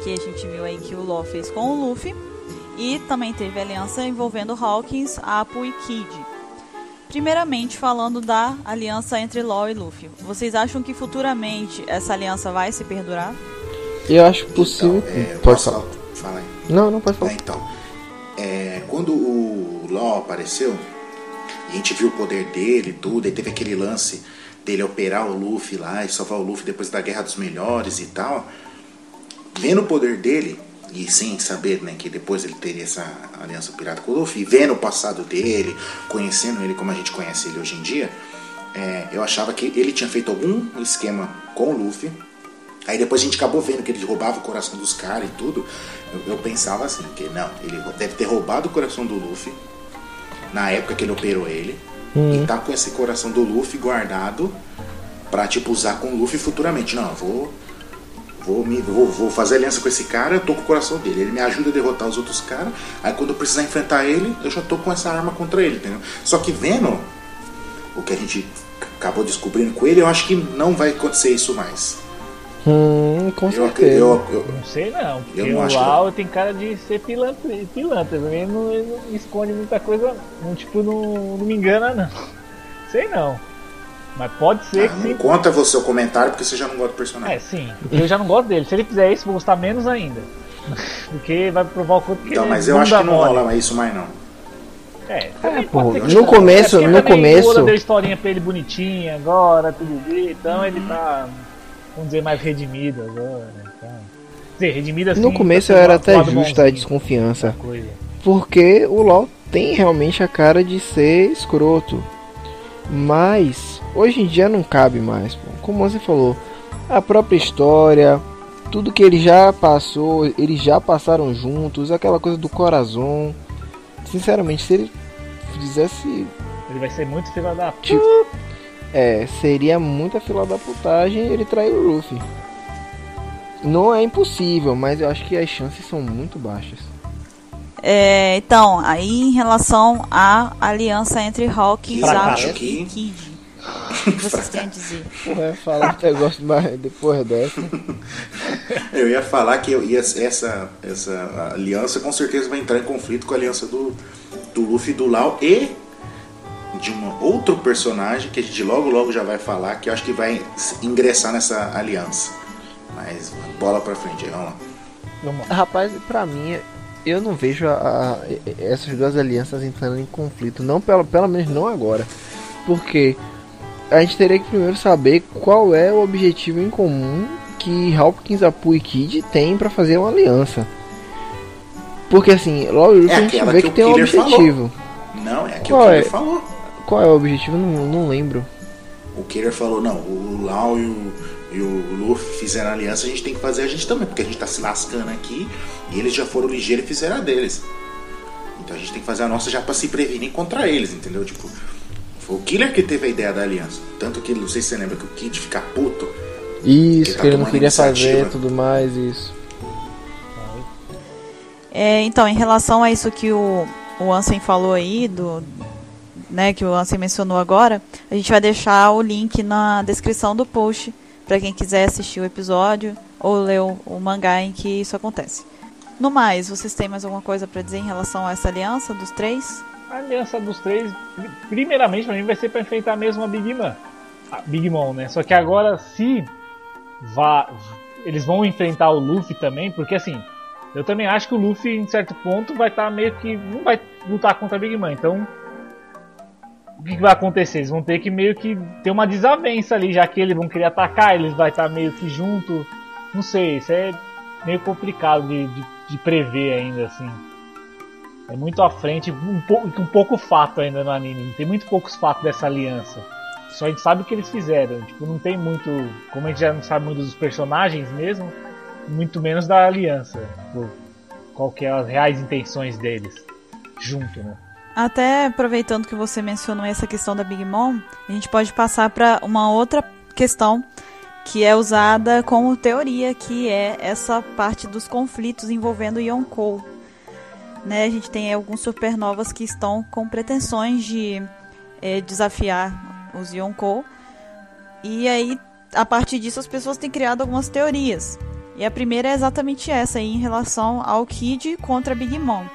que a gente viu aí que o Law fez com o Luffy e também teve aliança envolvendo Hawkins, Apo e Kid. Primeiramente falando da aliança entre Law e Luffy, vocês acham que futuramente essa aliança vai se perdurar? Eu acho possível. Então, é, pode falar. Fala aí. Não, não pode falar. É, então, é, quando o Law apareceu, a gente viu o poder dele e tudo, e teve aquele lance dele operar o Luffy lá e salvar o Luffy depois da Guerra dos Melhores e tal. Vendo o poder dele, e sem saber né, que depois ele teria essa aliança pirata com o Luffy, vendo o passado dele, conhecendo ele como a gente conhece ele hoje em dia, é, eu achava que ele tinha feito algum esquema com o Luffy Aí depois a gente acabou vendo que ele roubava o coração dos caras e tudo. Eu, eu, pensava assim, que não, ele deve ter roubado o coração do Luffy na época que ele operou ele. Uhum. E tá com esse coração do Luffy guardado pra tipo usar com o Luffy futuramente. Não, eu vou. Vou, me, vou, vou fazer aliança com esse cara, eu tô com o coração dele. Ele me ajuda a derrotar os outros caras. Aí quando eu precisar enfrentar ele, eu já tô com essa arma contra ele, entendeu? Só que vendo o que a gente acabou descobrindo com ele, eu acho que não vai acontecer isso mais. Hum, com certeza. Eu, eu, eu, não sei não, porque eu não o Lau que... tem cara de ser pilantra, pilantra ele não, ele não esconde muita coisa, não, tipo, não, não me engana não. Sei não. Mas pode ser ah, que. Não conta você o comentário porque você já não gosta do personagem. É, sim. Eu já não gosto dele. Se ele fizer isso, vou gostar menos ainda. Porque vai provar o quanto que Então, mas eu acho que não rola isso mais não. É, é pô, no começo, é, no começo. deu historinha pra ele bonitinha agora, tudo bem, então uhum. ele tá vamos dizer, mais redimida agora. Então. Dizer, redimida assim, No começo eu era até justa a desconfiança. Porque o LoL tem realmente a cara de ser escroto. Mas hoje em dia não cabe mais. Pô. Como você falou, a própria história, tudo que ele já passou, eles já passaram juntos, aquela coisa do coração. Sinceramente, se ele fizesse. Ele vai ser muito filho da puta. É, seria muita fila da putagem ele trair o Luffy. Não é impossível, mas eu acho que as chances são muito baixas. É, então, aí em relação à aliança entre Hawk e Zap e Kid. O que vocês têm a dizer? Porra, falar um negócio mais depois dessa. Eu ia falar que eu ia, essa, essa aliança com certeza vai entrar em conflito com a aliança do, do Luffy e do Lau e de um outro personagem que a gente logo logo já vai falar que eu acho que vai ingressar nessa aliança. Mas bola pra frente aí, vamos lá. Vamos. Rapaz, pra mim, eu não vejo a, a, essas duas alianças entrando em conflito, não pelo, pelo menos não agora. Porque a gente teria que primeiro saber qual é o objetivo em comum que Hawkins, Apu e Kid têm para fazer uma aliança. Porque assim, logo é a gente vê que, que tem um objetivo. Falou. Não, é aquilo qual que é? falou. Qual é o objetivo? Não, não lembro. O Killer falou, não, o Lau e o, e o Luffy fizeram aliança, a gente tem que fazer a gente também, porque a gente tá se lascando aqui e eles já foram ligeiros e fizeram a deles. Então a gente tem que fazer a nossa já para se prevenir contra eles, entendeu? Tipo, foi o Killer que teve a ideia da aliança. Tanto que, não sei se você lembra, que o Kid fica puto. Isso, que, tá ele não queria fazer tudo mais, isso. É, então, em relação a isso que o, o Ansem falou aí, do, né, que o Ansem mencionou agora, a gente vai deixar o link na descrição do post para quem quiser assistir o episódio ou ler o, o, mangá em que isso acontece. No mais, vocês têm mais alguma coisa para dizer em relação a essa aliança dos três? A aliança dos três, primeiramente para mim vai ser para enfrentar mesmo a Big Mom, a Big Mom, né? Só que agora se vá, eles vão enfrentar o Luffy também, porque assim, eu também acho que o Luffy em certo ponto vai estar tá meio que não vai lutar contra a Big Mom, então o que, vai acontecer? Eles vão ter que meio que ter uma desavença ali, já que eles vão querer atacar, eles vão estar meio que junto. Não sei, isso é meio complicado de, de, de prever ainda, assim. É muito à frente, um, pouco, um pouco fato ainda no anime. Tem muito poucos fatos dessa aliança. Só a gente sabe o que eles fizeram. Tipo, não tem muito. Como a gente já não sabe muito dos personagens mesmo, muito menos da aliança. Tipo, qual que é as reais intenções deles. Junto, né? Até aproveitando que você mencionou essa questão da Big Mom, a gente pode passar para uma outra questão que é usada como teoria, que é essa parte dos conflitos envolvendo Yonkou. Né, a gente tem alguns supernovas que estão com pretensões de é, desafiar os Yonkou. E aí, a partir disso, as pessoas têm criado algumas teorias. E a primeira é exatamente essa aí, em relação ao Kid contra Big Mom.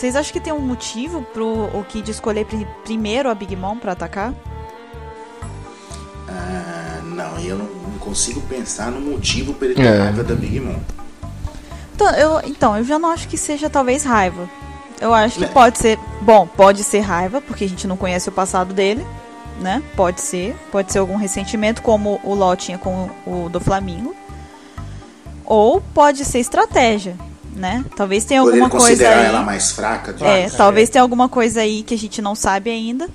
Vocês acham que tem um motivo pro o Kid escolher primeiro a Big Mom para atacar? Ah, não, eu não, não, consigo pensar no motivo para ele ter é. raiva da Big Mom. Então eu, então, eu já não acho que seja talvez raiva. Eu acho que é. pode ser. Bom, pode ser raiva, porque a gente não conhece o passado dele, né? Pode ser. Pode ser algum ressentimento, como o Ló tinha com o do Flamengo. Ou pode ser estratégia né? Talvez tenha alguma coisa aí. ela mais fraca. É, talvez tenha alguma coisa aí que a gente não sabe ainda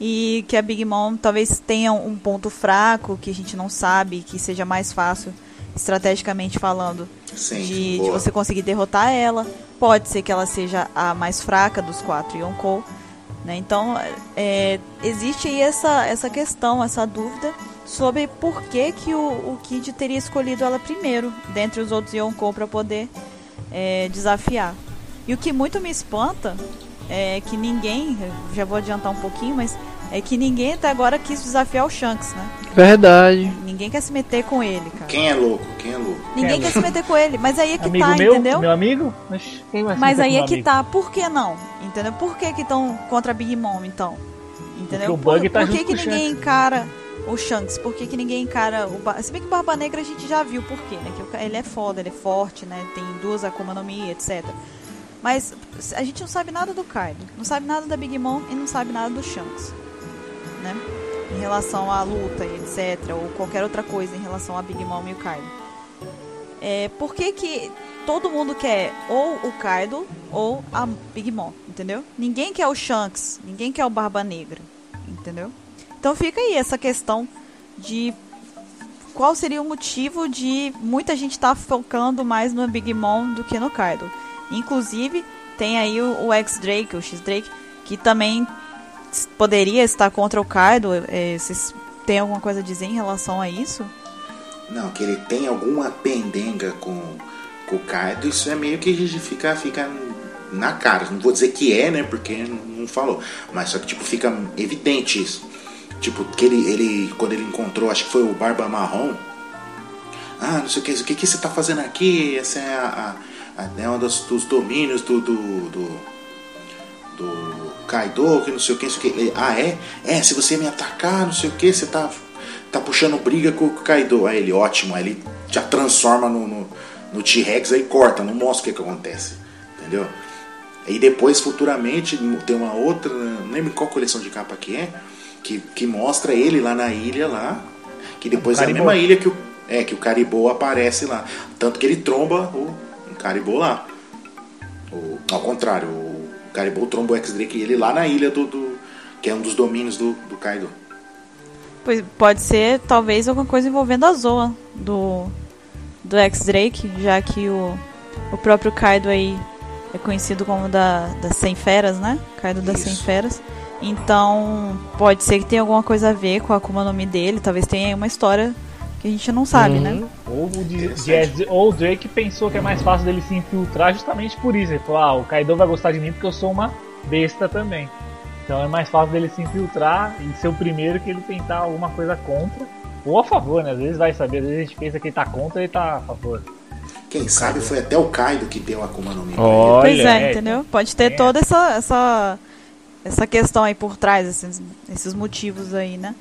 e que a Big Mom talvez tenha um ponto fraco que a gente não sabe, que seja mais fácil estrategicamente falando Sim, de, de, você conseguir derrotar ela. Pode ser que ela seja a mais fraca dos quatro Yonkou. Né? Então, é, existe aí essa, essa questão, essa dúvida sobre por que, que o, o Kid teria escolhido ela primeiro, dentre os outros Yonkou, para poder é, desafiar. E o que muito me espanta é que ninguém, já vou adiantar um pouquinho, mas é que ninguém até agora quis desafiar o Shanks, né? Verdade. Ninguém quer se meter com ele, cara. Quem é louco? Quem é louco? Ninguém é quer louco? se meter com ele, mas aí é que amigo tá, meu, entendeu? Meu amigo? Mas, mas aí é que amigo? tá. Por que não? Entendeu? Por que que estão contra a Big Mom, então? Entendeu? Porque o Bug por, tá por que, que ninguém encara o Shanks? Por que, que ninguém encara o... Bar... Se bem que o Barba Negra a gente já viu por quê, né? Que ele é foda, ele é forte, né? Tem duas Akuma no Mi, etc. Mas a gente não sabe nada do Kaido, não sabe nada da Big Mom e não sabe nada do Shanks, né? Em relação à luta e etc, ou qualquer outra coisa em relação a Big Mom e o Kaido. É, por que que todo mundo quer ou o Kaido ou a Big Mom, entendeu? Ninguém quer o Shanks, ninguém quer o Barba Negra, entendeu? Então fica aí essa questão de qual seria o motivo de muita gente estar tá focando mais no Big Mom do que no Kaido. Inclusive, tem aí o, o X-Drake, o X-Drake, que também poderia estar contra o Kaido. É, vocês têm alguma coisa a dizer em relação a isso? Não, que ele tem alguma pendenga com, com o Kaido, isso é meio que fica, fica na cara. Não vou dizer que é, né? Porque não, não falou. Mas só que tipo, fica evidente isso. Tipo, que ele, ele, quando ele encontrou, acho que foi o Barba Marrom. Ah, não sei o que, o que, que você tá fazendo aqui? Essa é a, a é um dos, dos domínios do, do, do, do Kaido, que não sei o que, não sei o que. Ah, é? É, se você me atacar, não sei o que, você tá, tá puxando briga com o Kaido. Aí ele, ótimo, aí ele já transforma no, no, no T-Rex aí corta, não mostra o que, que acontece. Entendeu? E depois, futuramente, tem uma outra, não lembro qual coleção de capa que é, que, que mostra ele lá na ilha lá, que depois é a mesma ilha que o, é, que o Caribou aparece lá. Tanto que ele tromba o, o Caribou lá. O, ao contrário, o Caribou tromba o X-Drake ele lá na ilha do, do, que é um dos domínios do, do Kaido. Pois pode ser talvez alguma coisa envolvendo a Zoa do, do X-Drake, já que o, o próprio Kaido aí é conhecido como da, das 100 feras, né? Kaido das 100 feras. Então, pode ser que tenha alguma coisa a ver com a Akuma no Mi dele, talvez tenha uma história que a gente não sabe, né? uhum. né? Ou o, de, ou o Drake pensou que é mais fácil dele se infiltrar justamente por isso. Ele falou, ah, o Kaido vai gostar de mim porque eu sou uma besta também. Então é mais fácil dele se infiltrar e ser o primeiro que ele tentar alguma coisa contra. Ou a favor, né? Às vezes vai saber, às vezes a gente pensa que ele tá contra e ele tá a favor. Quem sabe foi até o Kaido que deu a Akuma no Mi. Olha, pois é, entendeu? Pode ter é. toda essa, essa, essa questão aí por trás, esses, esses motivos aí, né?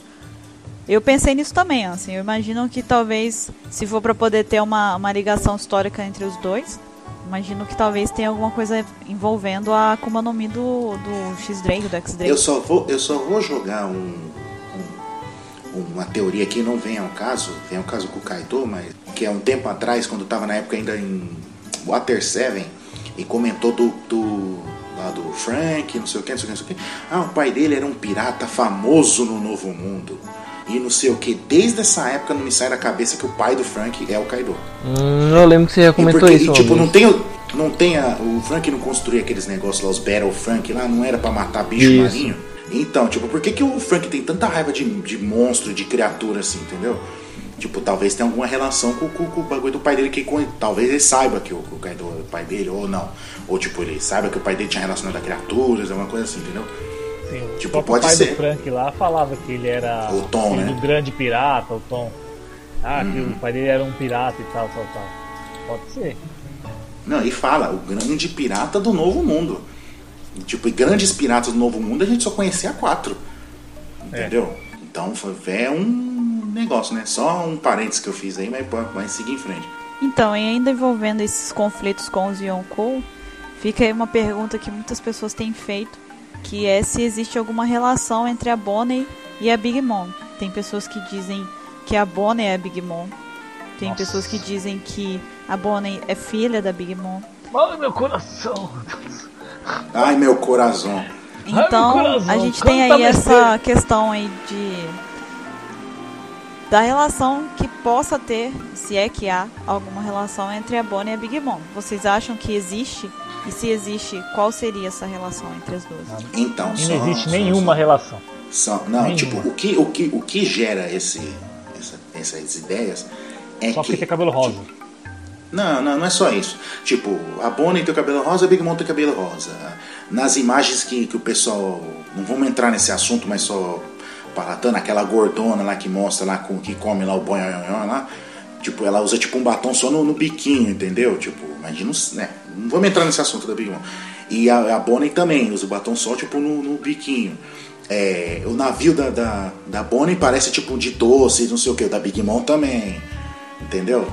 Eu pensei nisso também, assim, eu imagino que talvez, se for para poder ter uma, uma ligação histórica entre os dois, imagino que talvez tenha alguma coisa envolvendo a Akuma no Mi do, do X-Drake, do X-Drake. Eu só vou, eu só vou jogar um, um, uma teoria que não vem ao caso, vem ao caso com o Kaido, mas que é um tempo atrás, quando estava na época ainda em Water 7, e comentou do, do, lá do Frank, não sei o que, não sei o que, não sei o que. Ah, o pai dele era um pirata famoso no Novo Mundo. E não sei o que, desde essa época não me sai da cabeça que o pai do Frank é o Kaido. Hum, eu lembro que você já comentou porque, isso. E, tipo, não tem, não tem a, o Frank não construía aqueles negócios lá, os Battle Frank lá, não era para matar bicho isso. marinho. Então, tipo, por que, que o Frank tem tanta raiva de, de monstro, de criatura assim, entendeu? Tipo, talvez tenha alguma relação com, com, com o bagulho do pai dele, que talvez ele saiba que o, o Kaido é o pai dele, ou não. Ou tipo, ele saiba que o pai dele tinha relacionado a criaturas, alguma coisa assim, entendeu? Sim, tipo, pode o pai ser. do Frank lá falava que ele era o Tom, né? do grande pirata, o Tom. Ah, que uhum. o pai dele era um pirata e tal, tal, tal. Pode ser. Não, e fala, o grande pirata do novo mundo. Tipo, e grandes piratas do novo mundo a gente só conhecia quatro. Entendeu? É. Então foi é um negócio, né? Só um parênteses que eu fiz aí, mas vai seguir em frente. Então, e ainda envolvendo esses conflitos com os Yonkou, fica aí uma pergunta que muitas pessoas têm feito, que é se existe alguma relação entre a Bonnie e a Big Mom. Tem pessoas que dizem que a Bonnie é a Big Mom. Tem Nossa. pessoas que dizem que a Bonnie é filha da Big Mom. Ai, meu coração. Ai, meu coração. Então, Ai, coração. a gente tem aí essa questão aí de da relação que possa ter, se é que há alguma relação entre a Bonnie e a Big Mom. Vocês acham que existe? E se existe, qual seria essa relação entre as duas? Então, não só, existe só, nenhuma só, relação. Só, não, nenhuma. tipo, o que, o que, o que gera esse, essa, essas ideias é só que. porque tem cabelo rosa. Tipo, não, não, não é só isso. Tipo, a Bonnie tem o cabelo rosa, a Big Mom tem o cabelo rosa. Nas imagens que, que o pessoal. Não vamos entrar nesse assunto, mas só palatana, aquela gordona lá que mostra lá com que come lá o boi lá. Tipo, ela usa tipo um batom só no, no biquinho, entendeu? Tipo, imagina, né? Não vamos entrar nesse assunto da Big Mom. E a, a Bonnie também usa o batom só tipo no, no biquinho. É, o navio da, da, da Bonnie parece tipo de doce, não sei o que, da Big Mom também. Entendeu?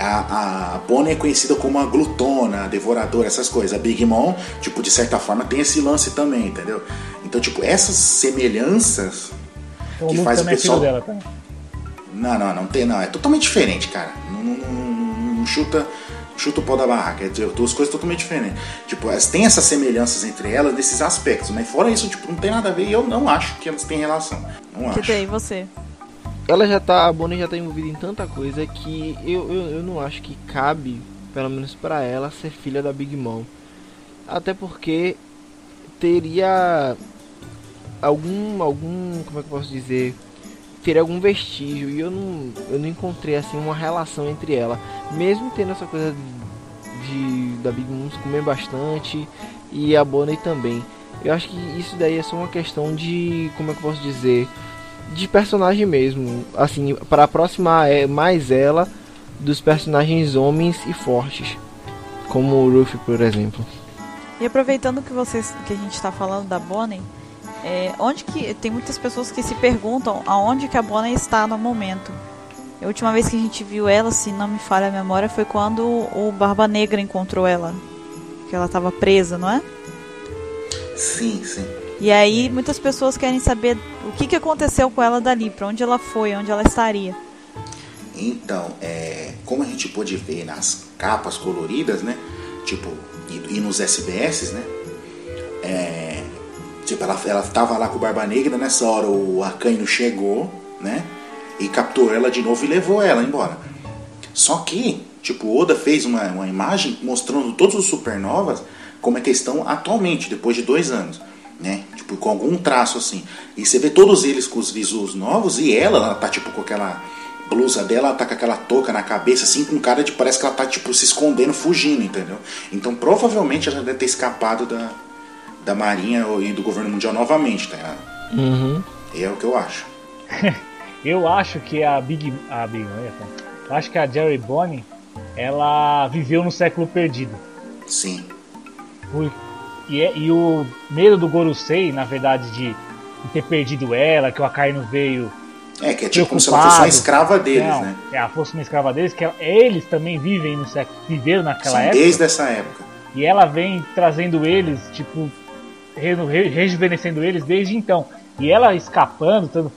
A, a Bonnie é conhecida como a glutona, a devoradora, essas coisas. A Big Mom, tipo, de certa forma, tem esse lance também, entendeu? Então, tipo, essas semelhanças o que faz o pessoal. É dela, tá? Não, não, não tem, não. É totalmente diferente, cara. Não, não, não, não chuta, chuta o pau da barraca. É duas coisas totalmente diferentes. Tipo, elas têm essas semelhanças entre elas nesses aspectos, mas fora isso, tipo, não tem nada a ver e eu não acho que elas têm relação. Não que acho. tem, você? Ela já tá, a Bonnie já tá envolvida em tanta coisa que eu, eu, eu não acho que cabe, pelo menos para ela, ser filha da Big Mom. Até porque teria algum algum como é que eu posso dizer? Teria algum vestígio e eu não eu não encontrei assim uma relação entre ela. Mesmo tendo essa coisa de da Big Mom comer bastante e a Bonnie também. Eu acho que isso daí é só uma questão de como é que eu posso dizer? De personagem mesmo. Assim para aproximar é, mais ela dos personagens homens e fortes. Como o Ruffy por exemplo. E aproveitando que vocês que a gente está falando da Bonnie, é, onde que tem muitas pessoas que se perguntam aonde que a Bonnie está no momento. A última vez que a gente viu ela, se não me falha a memória, foi quando o Barba Negra encontrou ela, que ela estava presa, não é? Sim, sim. E aí muitas pessoas querem saber o que, que aconteceu com ela dali, para onde ela foi, onde ela estaria. Então, é, como a gente pôde ver nas capas coloridas, né? Tipo, e, e nos SBS, né? É, tipo, ela, ela tava lá com o Barba Negra, nessa hora o Arcanino chegou, né? E capturou ela de novo e levou ela embora. Só que, tipo, Oda fez uma, uma imagem mostrando todos os supernovas como é que estão atualmente, depois de dois anos. Né? Tipo, com algum traço assim. E você vê todos eles com os visus novos e ela, ela tá tipo com aquela blusa dela, ela tá com aquela touca na cabeça, assim, com cara de. Parece que ela tá, tipo, se escondendo, fugindo, entendeu? Então provavelmente ela deve ter escapado da, da Marinha e do governo mundial novamente, tá ligado? Uhum. É o que eu acho. eu acho que a Big. A Big eu acho que a Jerry Bonnie ela viveu no século perdido. Sim. Por, e, é, e o medo do Gorosei, na verdade, de, de ter perdido ela, que o Akainu veio é, que é tipo como se ela fosse uma escrava deles, não, né? É, ela fosse uma escrava deles, que eles também vivem no século, viveram naquela Sim, época. Desde essa época. E ela vem trazendo eles, tipo, rejuvenescendo eles desde então. E ela escapando, estando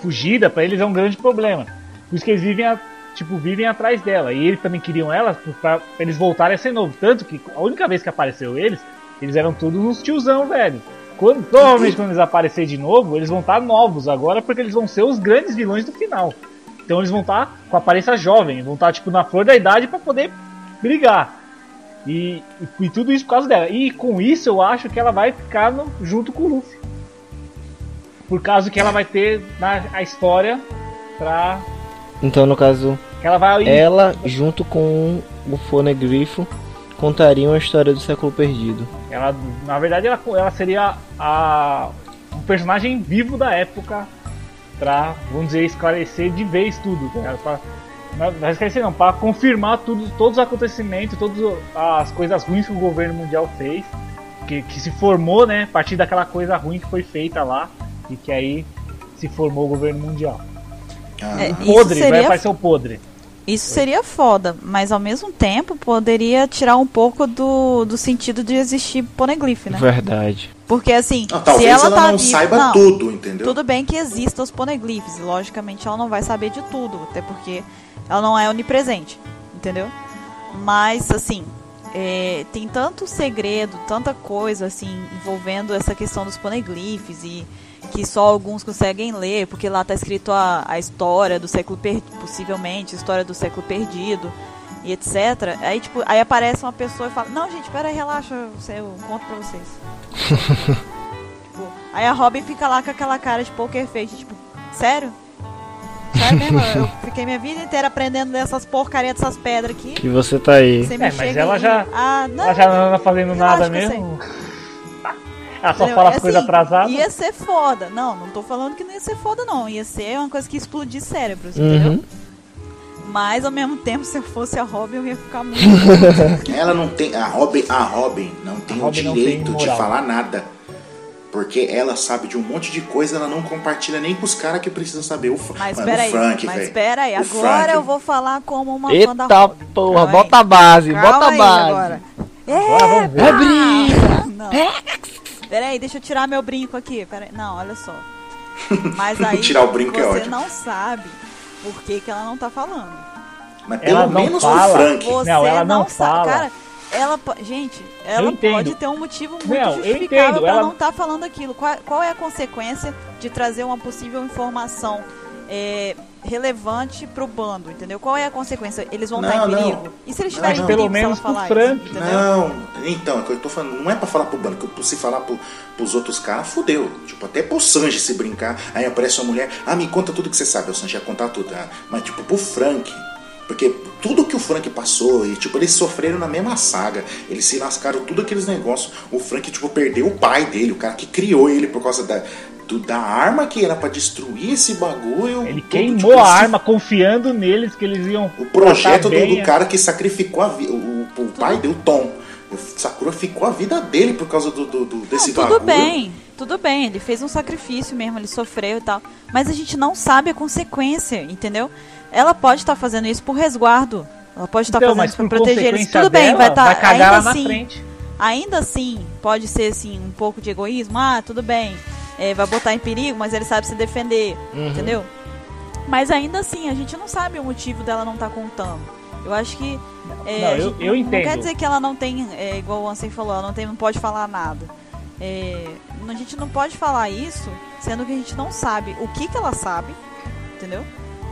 fugida, para eles é um grande problema. Por isso que eles vivem, a, tipo, vivem atrás dela. E eles também queriam ela para eles voltarem a ser novo. Tanto que a única vez que apareceu eles, eles eram todos uns tiozão, velho. Quando, provavelmente quando eles aparecerem de novo, eles vão estar novos agora, porque eles vão ser os grandes vilões do final. Então eles vão estar com aparência jovem, vão estar tipo na flor da idade para poder brigar. E, e, e, tudo isso por causa dela. E com isso eu acho que ela vai ficar no, junto com o Luffy. Por causa que ela vai ter na, a história pra. Então no caso. ela vai Ela junto com o Fonegrifo contariam a história do século perdido. Ela, na verdade, ela, ela seria a, um personagem vivo da época pra, vamos dizer, esclarecer de vez tudo. Tá pra, não esquecer não, para confirmar tudo, todos os acontecimentos, todas as coisas ruins que o governo mundial fez, que, que se formou, né, a partir daquela coisa ruim que foi feita lá e que aí se formou o governo mundial. Ah. É, podre, seria... vai aparecer o podre. Isso seria foda, mas ao mesmo tempo poderia tirar um pouco do, do sentido de existir poneglyph, né? Verdade. Porque assim, não, se ela, ela tá não viva, saiba não, tudo, entendeu? Tudo bem que existam os poneglyphs, logicamente ela não vai saber de tudo, até porque ela não é onipresente, entendeu? Mas assim, é, tem tanto segredo, tanta coisa assim envolvendo essa questão dos poneglyphs e que só alguns conseguem ler, porque lá está escrito a, a história do século perdido, possivelmente, história do século perdido e etc. Aí, tipo, aí aparece uma pessoa e fala, não, gente, pera aí, relaxa, eu conto pra vocês. tipo, aí a Robin fica lá com aquela cara de poker face, tipo, sério? Sério mesmo? Eu fiquei minha vida inteira aprendendo dessas porcarias dessas pedras aqui. Que você tá aí. Você é, mas ela já, ah, não, ela já não anda fazendo nada mesmo. Ela só fala assim, coisa atrasada. Ia ser foda. Não, não tô falando que não ia ser foda, não. Ia ser uma coisa que ia explodir cérebros, uhum. entendeu? Mas ao mesmo tempo, se eu fosse a Robin, eu ia ficar muito. Ela não tem. A Robin, a Robin não tem a o direito tem de falar nada. Porque ela sabe de um monte de coisa, ela não compartilha nem com os caras que precisam saber. O, mas espera aí, Frank, mas espera aí, agora Frank... eu vou falar como uma Eita fã da porra, bota a base, Calma bota a base. Agora. É, é brinca. Não. Peraí, deixa eu tirar meu brinco aqui. Peraí. Não, olha só. Mas aí tirar o brinco é você é não sabe por que, que ela não tá falando. Mas pelo menos fala. o Frank. Você não, ela não, não fala. Cara, ela, gente, ela pode ter um motivo muito não, justificável para ela... não estar tá falando aquilo. Qual, qual é a consequência de trazer uma possível informação é, relevante pro bando, entendeu? Qual é a consequência? Eles vão não, estar em perigo? Não. E se eles estiverem em perigo, pelo menos falar Frank. Isso, não, então, é que eu tô falando, não é pra falar pro bando, que se falar pro, pros outros caras, fudeu. Tipo, até pro Sanji se brincar, aí aparece uma mulher, ah, me conta tudo que você sabe, o Sanji ia contar tudo, ah, mas tipo, pro Frank, porque tudo que o Frank passou, e tipo, eles sofreram na mesma saga. Eles se lascaram tudo aqueles negócios. O Frank, tipo, perdeu o pai dele, o cara que criou ele por causa da, do, da arma que era para destruir esse bagulho. Ele tudo, queimou tipo, a arma confiando neles que eles iam. O projeto do, do, cara que sacrificou a, o, o, o pai deu Tom. O Sakura ficou a vida dele por causa do, do, do desse não, tudo bagulho. bem, tudo bem, ele fez um sacrifício mesmo, ele sofreu e tal. Mas a gente não sabe a consequência, entendeu? Ela pode estar fazendo isso por resguardo. Ela pode estar Então, fazendo isso por proteger eles. Tudo bem, dela, vai estar. cagar ainda assim, ainda assim, pode ser assim, um pouco de egoísmo. Ah, tudo bem. é, vai botar em perigo, mas ele sabe se defender. Uhum. Entendeu? Mas ainda assim, a gente não sabe o motivo dela não estar contando. Eu acho que. é, Não, eu- eu não, entendo. Não quer dizer que ela não tem, é, igual o Ansem falou, ela não, tem, não pode falar nada. É, a gente não pode falar isso, sendo que a gente não sabe o que, que ela sabe, entendeu?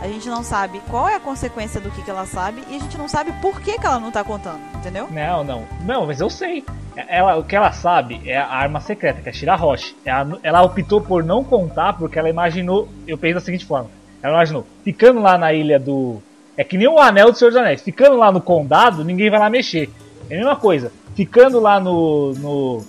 A gente não sabe qual é a consequência do que, que ela sabe e a gente não sabe por que, que ela não tá contando, entendeu? Não, não. Não, mas eu sei. Ela, o que ela sabe é a arma secreta, que é a Shira Roche. Ela, ela optou por não contar porque ela imaginou. Eu penso da seguinte forma: ela imaginou, ficando lá na ilha do. É que nem o anel do Senhor dos Anéis. Ficando lá no condado, ninguém vai lá mexer. É a mesma coisa. Ficando lá no. no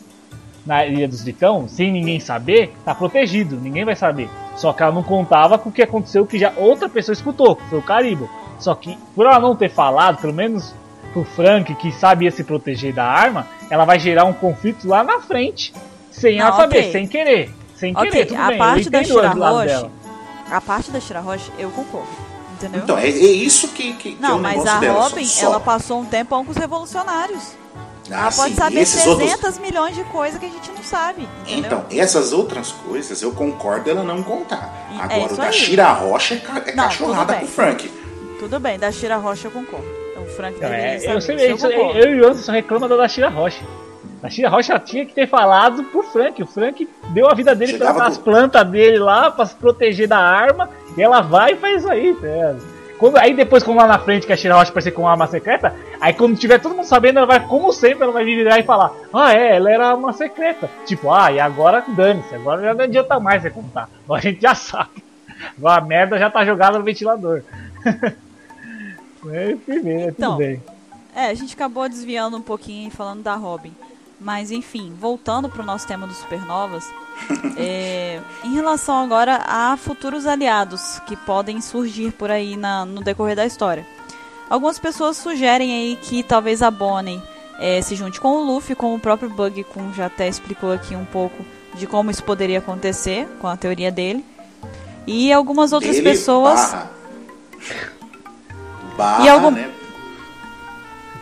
na Ilha dos Tritão, sem ninguém saber, tá protegido, ninguém vai saber. Só que ela não contava com o que aconteceu que já outra pessoa escutou, que foi o Caribo. Só que, por ela não ter falado, pelo menos pro Frank, que sabia se proteger da arma, ela vai gerar um conflito lá na frente, sem ela Não, saber, ok. sem querer. Sem Ok, querer, tudo a bem. parte eu da Shira lado Roche, dela. a parte da Shira Roche, eu concordo, entendeu? Então, é, é isso que, que, que é não, o mas a dela. Robin, só, ela passou um tempão com os revolucionários. Ah, ela pode sim, saber esses outros- 300 milhões de coisas que a gente não sabe, entendeu? Então, essas outras coisas eu concordo ela não contar. É Agora, o isso da aí. Shira Rocha é, ca- é Não, cachorrada com o. Frank. Tudo bem, da Shira Rocha eu concordo. Então, o Frank Não, é, saber. eu, sei, isso eu, eu e o Anderson só reclama da Shira Rocha. A Shira Rocha tinha que ter falado pro Frank. O Frank deu a vida dele Chegava pelas com- plantas dele lá pra se proteger da arma. E ela vai e faz isso aí, tá ligado? Quando, aí depois, quando lá na frente que a Shira Rocha aparecer com uma arma secreta, aí quando tiver todo mundo sabendo, ela vai, como sempre, ela vai vir virar e falar: Ah, é, ela era uma secreta. Tipo, ah, e agora dane-se, agora já não adianta mais você contar. Agora a gente já sabe. Agora a merda já tá jogada no ventilador. é, primeiro, Então, tudo bem. É, a gente acabou desviando um pouquinho e falando da Robin. Mas enfim, voltando pro nosso tema dos supernovas, é, em relação agora a futuros aliados que podem surgir por aí na- no decorrer da história. Algumas pessoas sugerem aí que talvez a Bonnie é, se junte com o Luffy, como o próprio Bug Kun já até explicou aqui um pouco de como isso poderia acontecer com a teoria dele. E algumas outras Dele pessoas. Barra, barra E algum- né?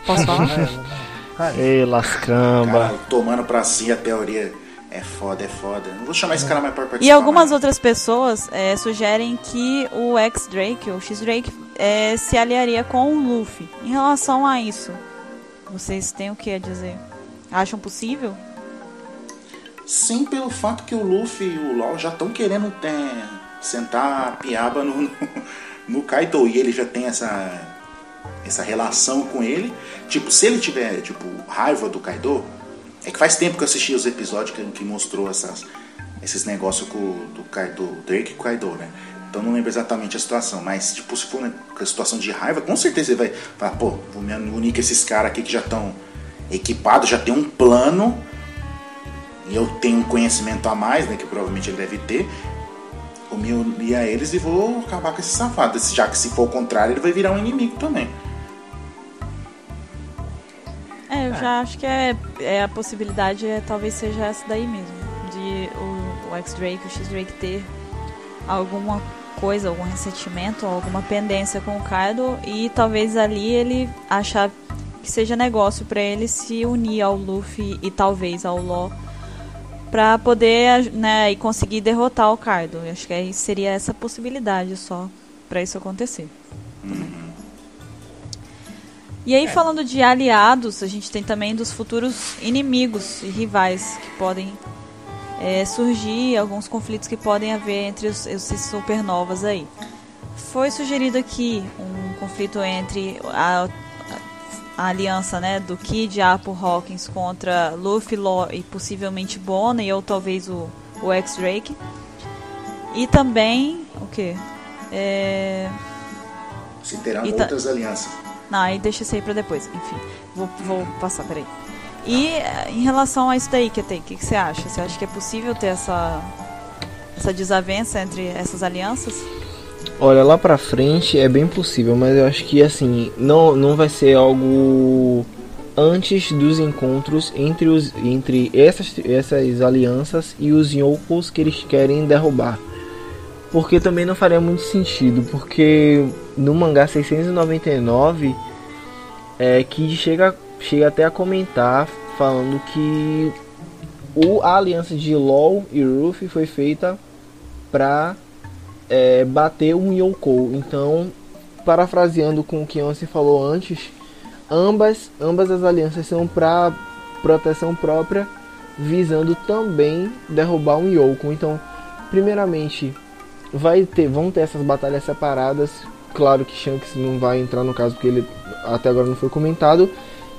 Posso falar? Ei, lascamba. Cara, tomando pra si a teoria. É foda, é foda. Não vou chamar esse cara mais pra participar. E algumas outras pessoas é, sugerem que o X-Drake, o X-Drake, é, se aliaria com o Luffy. Em relação a isso, vocês têm o que a dizer? Acham possível? Sim, pelo fato que o Luffy e o LOL já estão querendo é, sentar a piaba no, no, no Kaido. E ele já tem essa, essa relação com ele. Tipo, se ele tiver tipo, raiva do Kaido, é que faz tempo que eu assisti os episódios que, que mostrou essas, esses negócios com, do Kaido, Drake e Kaido, né? Então não lembro exatamente a situação, mas tipo, se for uma situação de raiva, com certeza ele vai falar, pô, vou me unir com esses caras aqui que já estão equipados, já tem um plano e eu tenho um conhecimento a mais, né, que provavelmente ele deve ter, vou me unir a eles e vou acabar com esse safado. Já que se for o contrário, ele vai virar um inimigo também. É, eu já acho que é, é a possibilidade é, talvez seja essa daí mesmo. De o, o X-Drake, o X-Drake ter alguma coisa, algum ressentimento, alguma pendência com o Kaido e talvez ali ele achar que seja negócio pra ele se unir ao Luffy e talvez ao Law pra poder né, e conseguir derrotar o Kaido. Eu acho que seria essa possibilidade só pra isso acontecer. E aí, falando de aliados, a gente tem também dos futuros inimigos e rivais que podem é, surgir, alguns conflitos que podem haver entre os, esses supernovas aí. Foi sugerido aqui um conflito entre a, a aliança né, do Kid, Apple, Hawkins contra Luffy, Law e possivelmente Bonnie ou talvez o, o X-Drake. E também, o que? É, Se terão outras alianças. Não, aí deixa isso aí pra depois. Enfim, vou, vou passar, peraí. E eh, em relação a isso daí, que tem, o que, que você acha? Você acha que é possível ter essa, essa desavença entre essas alianças? Olha, lá pra frente é bem possível, mas eu acho que assim, não, não vai ser algo antes dos encontros entre, os, entre essas, essas alianças e os Yonkos que eles querem derrubar. Porque também não faria muito sentido, porque no mangá 699 é, Kid chega, chega até a comentar falando que o, a aliança de LOL e Ruffy foi feita para é, bater um Yonkou. Então, parafraseando com o que você falou antes, ambas, ambas as alianças são para proteção própria, visando também derrubar um Yonkou. Então, primeiramente, vai ter, vão ter essas batalhas separadas. Claro que Shanks não vai entrar no caso porque ele até agora não foi comentado.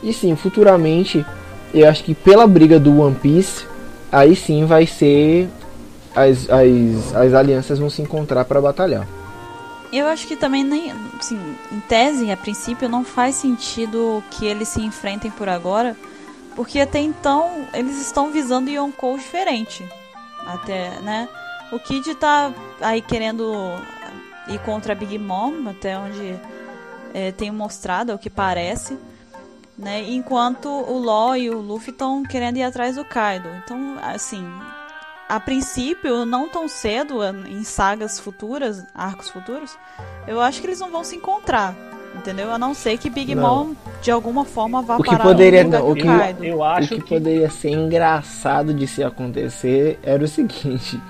E sim, futuramente, eu acho que pela briga do One Piece, aí sim vai ser as, as, as alianças vão se encontrar para batalhar. Eu acho que também nem, assim, em tese, a princípio, não faz sentido que eles se enfrentem por agora, porque até então eles estão visando Yonkou diferente. Até, né? O Kid tá aí querendo ir contra a Big Mom, até onde é, tem mostrado, é o que parece. Né? Enquanto o Law e o Luffy estão querendo ir atrás do Kaido. Então, assim, a princípio, não tão cedo, em sagas futuras, arcos futuros, eu acho que eles não vão se encontrar. Entendeu? A não ser que Big não. Mom de alguma forma vá o que parar poderia, no o que, Kaido. Eu acho o que, que- poderia ser engraçado de se acontecer era o seguinte: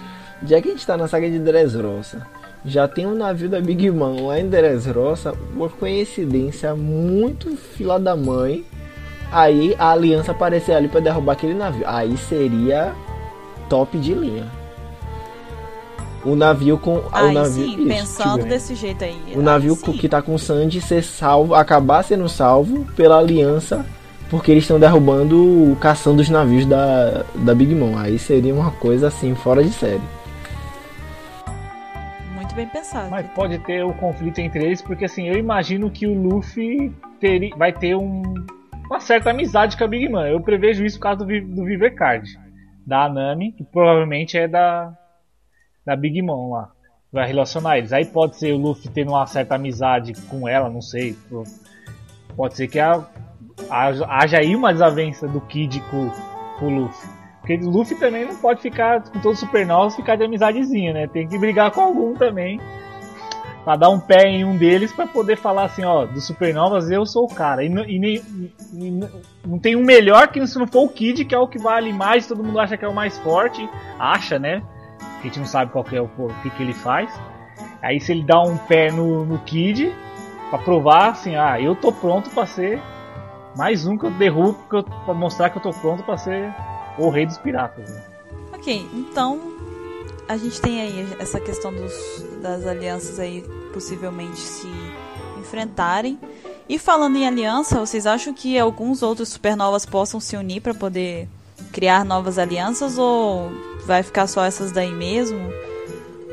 já que a gente tá na saga de Dressrosa, já tem um navio da Big Mom lá em Dressrosa, uma coincidência muito fila da mãe. Aí a aliança aparecer ali pra derrubar aquele navio. Aí seria top de linha. O navio com o Aí navio sim, isso, pensando tipo, desse jeito aí. o navio aí que tá com o Sandy ser salvo, acabar sendo salvo pela aliança, porque eles estão derrubando, caçando os navios da, da Big Mom. Aí seria uma coisa assim, fora de série. Bem pensado. Mas pode ter o conflito entre eles, porque assim, eu imagino que o Luffy teri- vai ter um- uma certa amizade com a Big Man. Eu prevejo isso por causa do, do Viver Card. Da Anami, que provavelmente é da, da Big Mom lá. Vai relacionar eles. Aí pode ser o Luffy tendo uma certa amizade com ela, não sei. Pode ser que a- haja, haja aí uma desavença do Kid com, com o Luffy. Porque Luffy também não pode ficar com todos os supernovas ficar de amizadezinha, né? Tem que brigar com algum também. Pra dar um pé em um deles pra poder falar assim, ó, dos supernovas eu sou o cara. E, e nem, e não- tem um melhor que se não for o Kid, que é o que vale mais, todo mundo acha que é o mais forte. Acha, né? A gente não sabe qual que é o, o que, que ele faz. Aí se ele dá um pé no, no Kid, pra provar assim, ah, eu tô pronto pra ser mais um que eu derrubo, que eu, pra mostrar que eu tô pronto pra ser o rei dos piratas. Né? Ok, então a gente tem aí essa questão dos, das alianças aí possivelmente se enfrentarem. E falando em aliança, vocês acham que alguns outros supernovas possam se unir para poder criar novas alianças ou vai ficar só essas daí mesmo?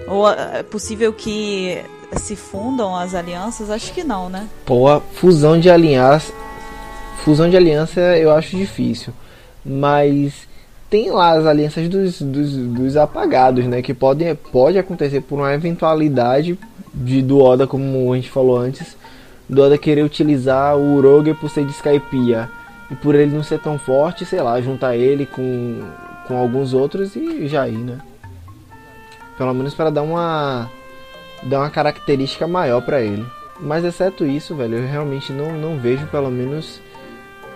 Ou é possível que se fundam as alianças? Acho que não, né? Pô, a fusão de aliança. Fusão de aliança eu acho difícil. Mas tem lá as alianças dos, dos, dos apagados, né? Que podem, pode acontecer por uma eventualidade de do Oda, como a gente falou antes, do Oda querer utilizar o Uroge por ser de Skypiea. E por ele não ser tão forte, sei lá, juntar ele com, com alguns outros e já ir, né? Pelo menos para dar uma dar uma característica maior para ele. Mas exceto isso, velho, eu realmente não, não vejo, pelo menos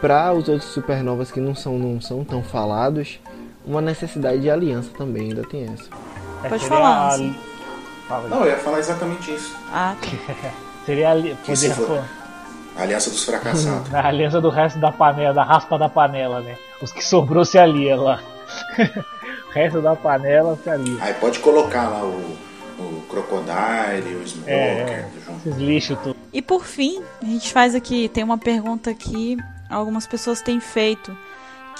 para os outros supernovas que não são, não são tão falados, uma necessidade de aliança também, ainda tem essa. É, Pode falar, a- assim. Fala. Não, eu ia falar exatamente isso. Ah, Seria ali, poder, for. A aliança dos fracassados. na aliança do resto da panela, da raspa da panela, né? Os que sobrou se alia lá. o resto da panela se alia. Aí pode colocar lá o, o Crocodile, o Smoker, É. Esses lixos tudo. E por fim, a gente faz aqui, tem uma pergunta que algumas pessoas têm feito,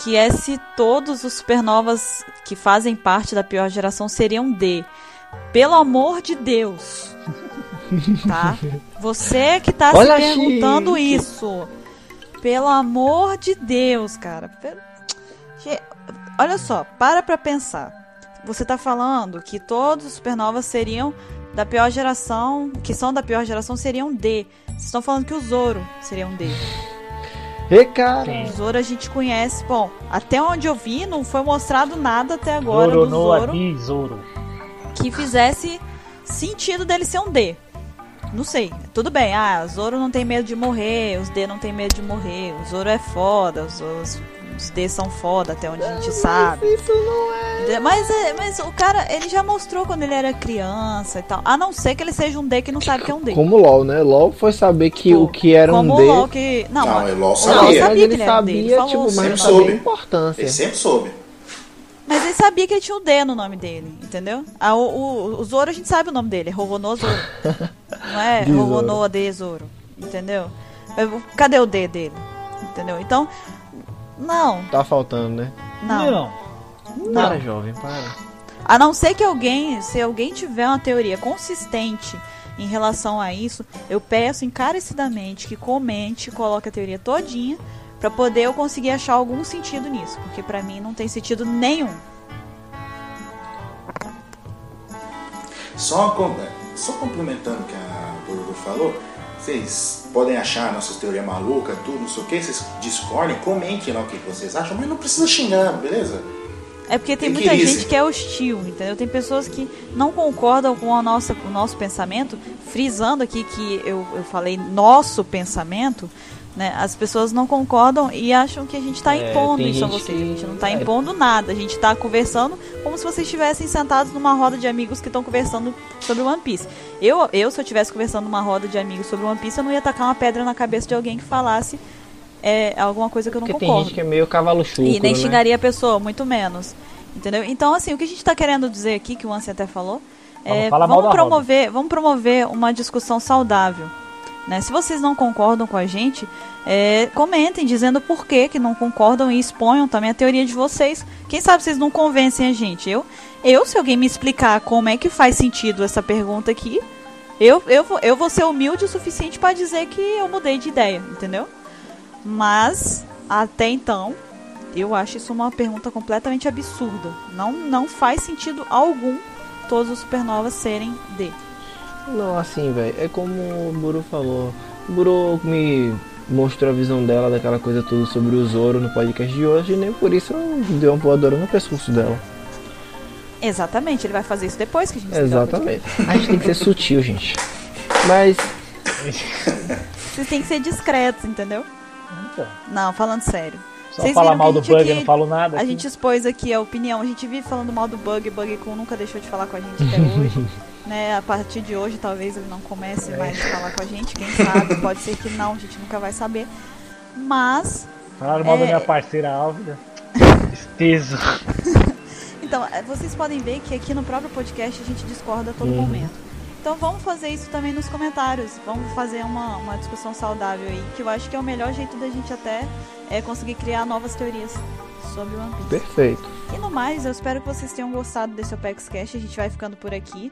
que é se todos os supernovas que fazem parte da pior geração seriam D. Pelo amor de Deus. Tá? Você que tá Olha se perguntando chique. isso. Pelo amor de Deus, cara. Olha só, para pra pensar. Você tá falando que todos os supernovas seriam da pior geração, que são da pior geração, seriam D. Vocês estão falando que o Zoro seria um D. E cara. Zoro a gente conhece. Bom, até onde eu vi, não foi mostrado nada até agora Zoro do no Zoro Adi, Zoro. que fizesse sentido dele ser um D. Não sei. Tudo bem. Ah, o Zoro não tem medo de morrer, os D não tem medo de morrer. O Zoro é foda, os, os, os D são foda, até onde a gente sabe. Isso não é. Mas, é- mas o cara, ele já mostrou quando ele era criança e tal. A não ser que ele seja um D que não sabe que é um D. Como LOL, né? LOL foi saber que Pô, o que era Como um o D. LOL que... Não, Não, mas- o LOL o sabia. LOL sabia que ele um D. Ele sabia, falou tipo, mas Sempre não o sabia soube. importância. Ele sempre soube. Mas ele sabia que ele tinha um D no nome dele, entendeu? Ah, o, o, o Zoro a gente sabe o nome dele, é Rovono Zoro. Não é. Rovono D Zoro, entendeu? Eu- Cadê o D dele? Entendeu? Então, não, Tá faltando, né? não. Não. Não. Para, jovem, para. A não ser que alguém, se alguém tiver uma teoria consistente em relação a isso, eu peço encarecidamente que comente, coloque a teoria todinha, pra poder eu conseguir achar algum sentido nisso, porque pra mim não tem sentido nenhum. Só, com- só complementando o que a Bururu falou, vocês podem achar nossas teorias malucas, tudo, não sei o que, vocês discordem, comentem lá o que vocês acham, mas não precisa xingar, beleza? É porque tem Tem muita crise. gente que é hostil, entendeu? Tem pessoas que não concordam com a nossa, com o nosso pensamento, frisando aqui que eu, eu falei nosso pensamento, né? As pessoas não concordam e acham que a gente está É, impondo tem isso a vocês. que- A gente não está é. impondo nada, a gente está conversando como se vocês estivessem sentados numa roda de amigos que estão conversando sobre One Piece. Eu, eu, se eu estivesse conversando numa roda de amigos sobre One Piece, eu não ia tacar uma pedra na cabeça de alguém que falasse é, alguma coisa que eu não Porque tem concordo. gente que é meio cavalo chuco, E nem né? xingaria a pessoa, muito menos. Entendeu? Então, assim, o que a gente está querendo dizer aqui, que o Ansem até falou, é Vamos promover, vamos promover uma discussão saudável. Né? Se vocês não concordam com a gente, é, comentem dizendo por que, que não concordam e exponham também a teoria de vocês. Quem sabe vocês não convencem a gente. Eu, eu se alguém me explicar como é que faz sentido essa pergunta aqui, eu, eu, eu vou ser humilde o suficiente para dizer que eu mudei de ideia, entendeu? Mas, até então, eu acho isso uma pergunta completamente absurda. Não, não faz sentido algum todos os supernovas serem D. Não, assim, velho, é como o Buru falou. O Buru me mostrou a visão dela daquela coisa toda sobre o Zoro no podcast de hoje, e nem por isso deu uma voadora no pescoço dela. Exatamente, ele vai fazer isso depois que a gente Exatamente. A gente tem que ser sutil, gente. Mas. Vocês têm que ser discretos, entendeu? Então, Não, falando sério. só Vocês falar mal do bug, aqui- eu não falo nada. A aqui. gente expôs aqui a opinião. A gente vive falando mal do Bug. Bug Kun nunca deixou de falar com a gente até hoje. Né? A partir de hoje, talvez ele não comece mais a falar com a gente. Quem sabe? Pode ser que não, a gente nunca vai saber. Mas Falaram mal da É. minha parceira Álvida. Tristeza. Então, eh, vocês podem ver que aqui no próprio podcast a gente discorda a todo Uhum. momento. Então vamos fazer isso também nos comentários. Vamos fazer uma, uma discussão saudável aí, que eu acho que é o melhor jeito da gente até é, conseguir criar novas teorias sobre o One Piece. perfeito. E no mais, eu espero que vocês tenham gostado desse Opex Cash. A gente vai ficando por aqui.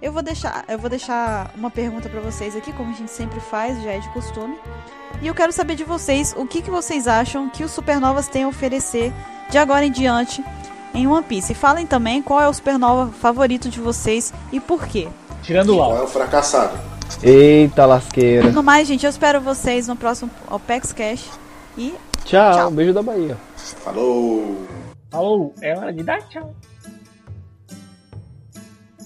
Eu vou deixar, eu vou deixar uma pergunta pra vocês aqui, como a gente sempre faz, já é de costume. E eu quero saber de vocês o que, que vocês acham que os Supernovas têm a oferecer de agora em diante em One Piece. E falem também qual é o Supernova favorito de vocês e por quê. Tirando o Qual Lau. é o fracassado? Eita lasqueira. No mais, gente, eu espero vocês no próximo Opex Cash. E Tchau, Tchau. beijo da Bahia. Falou! Falou, é hora de dar tchau.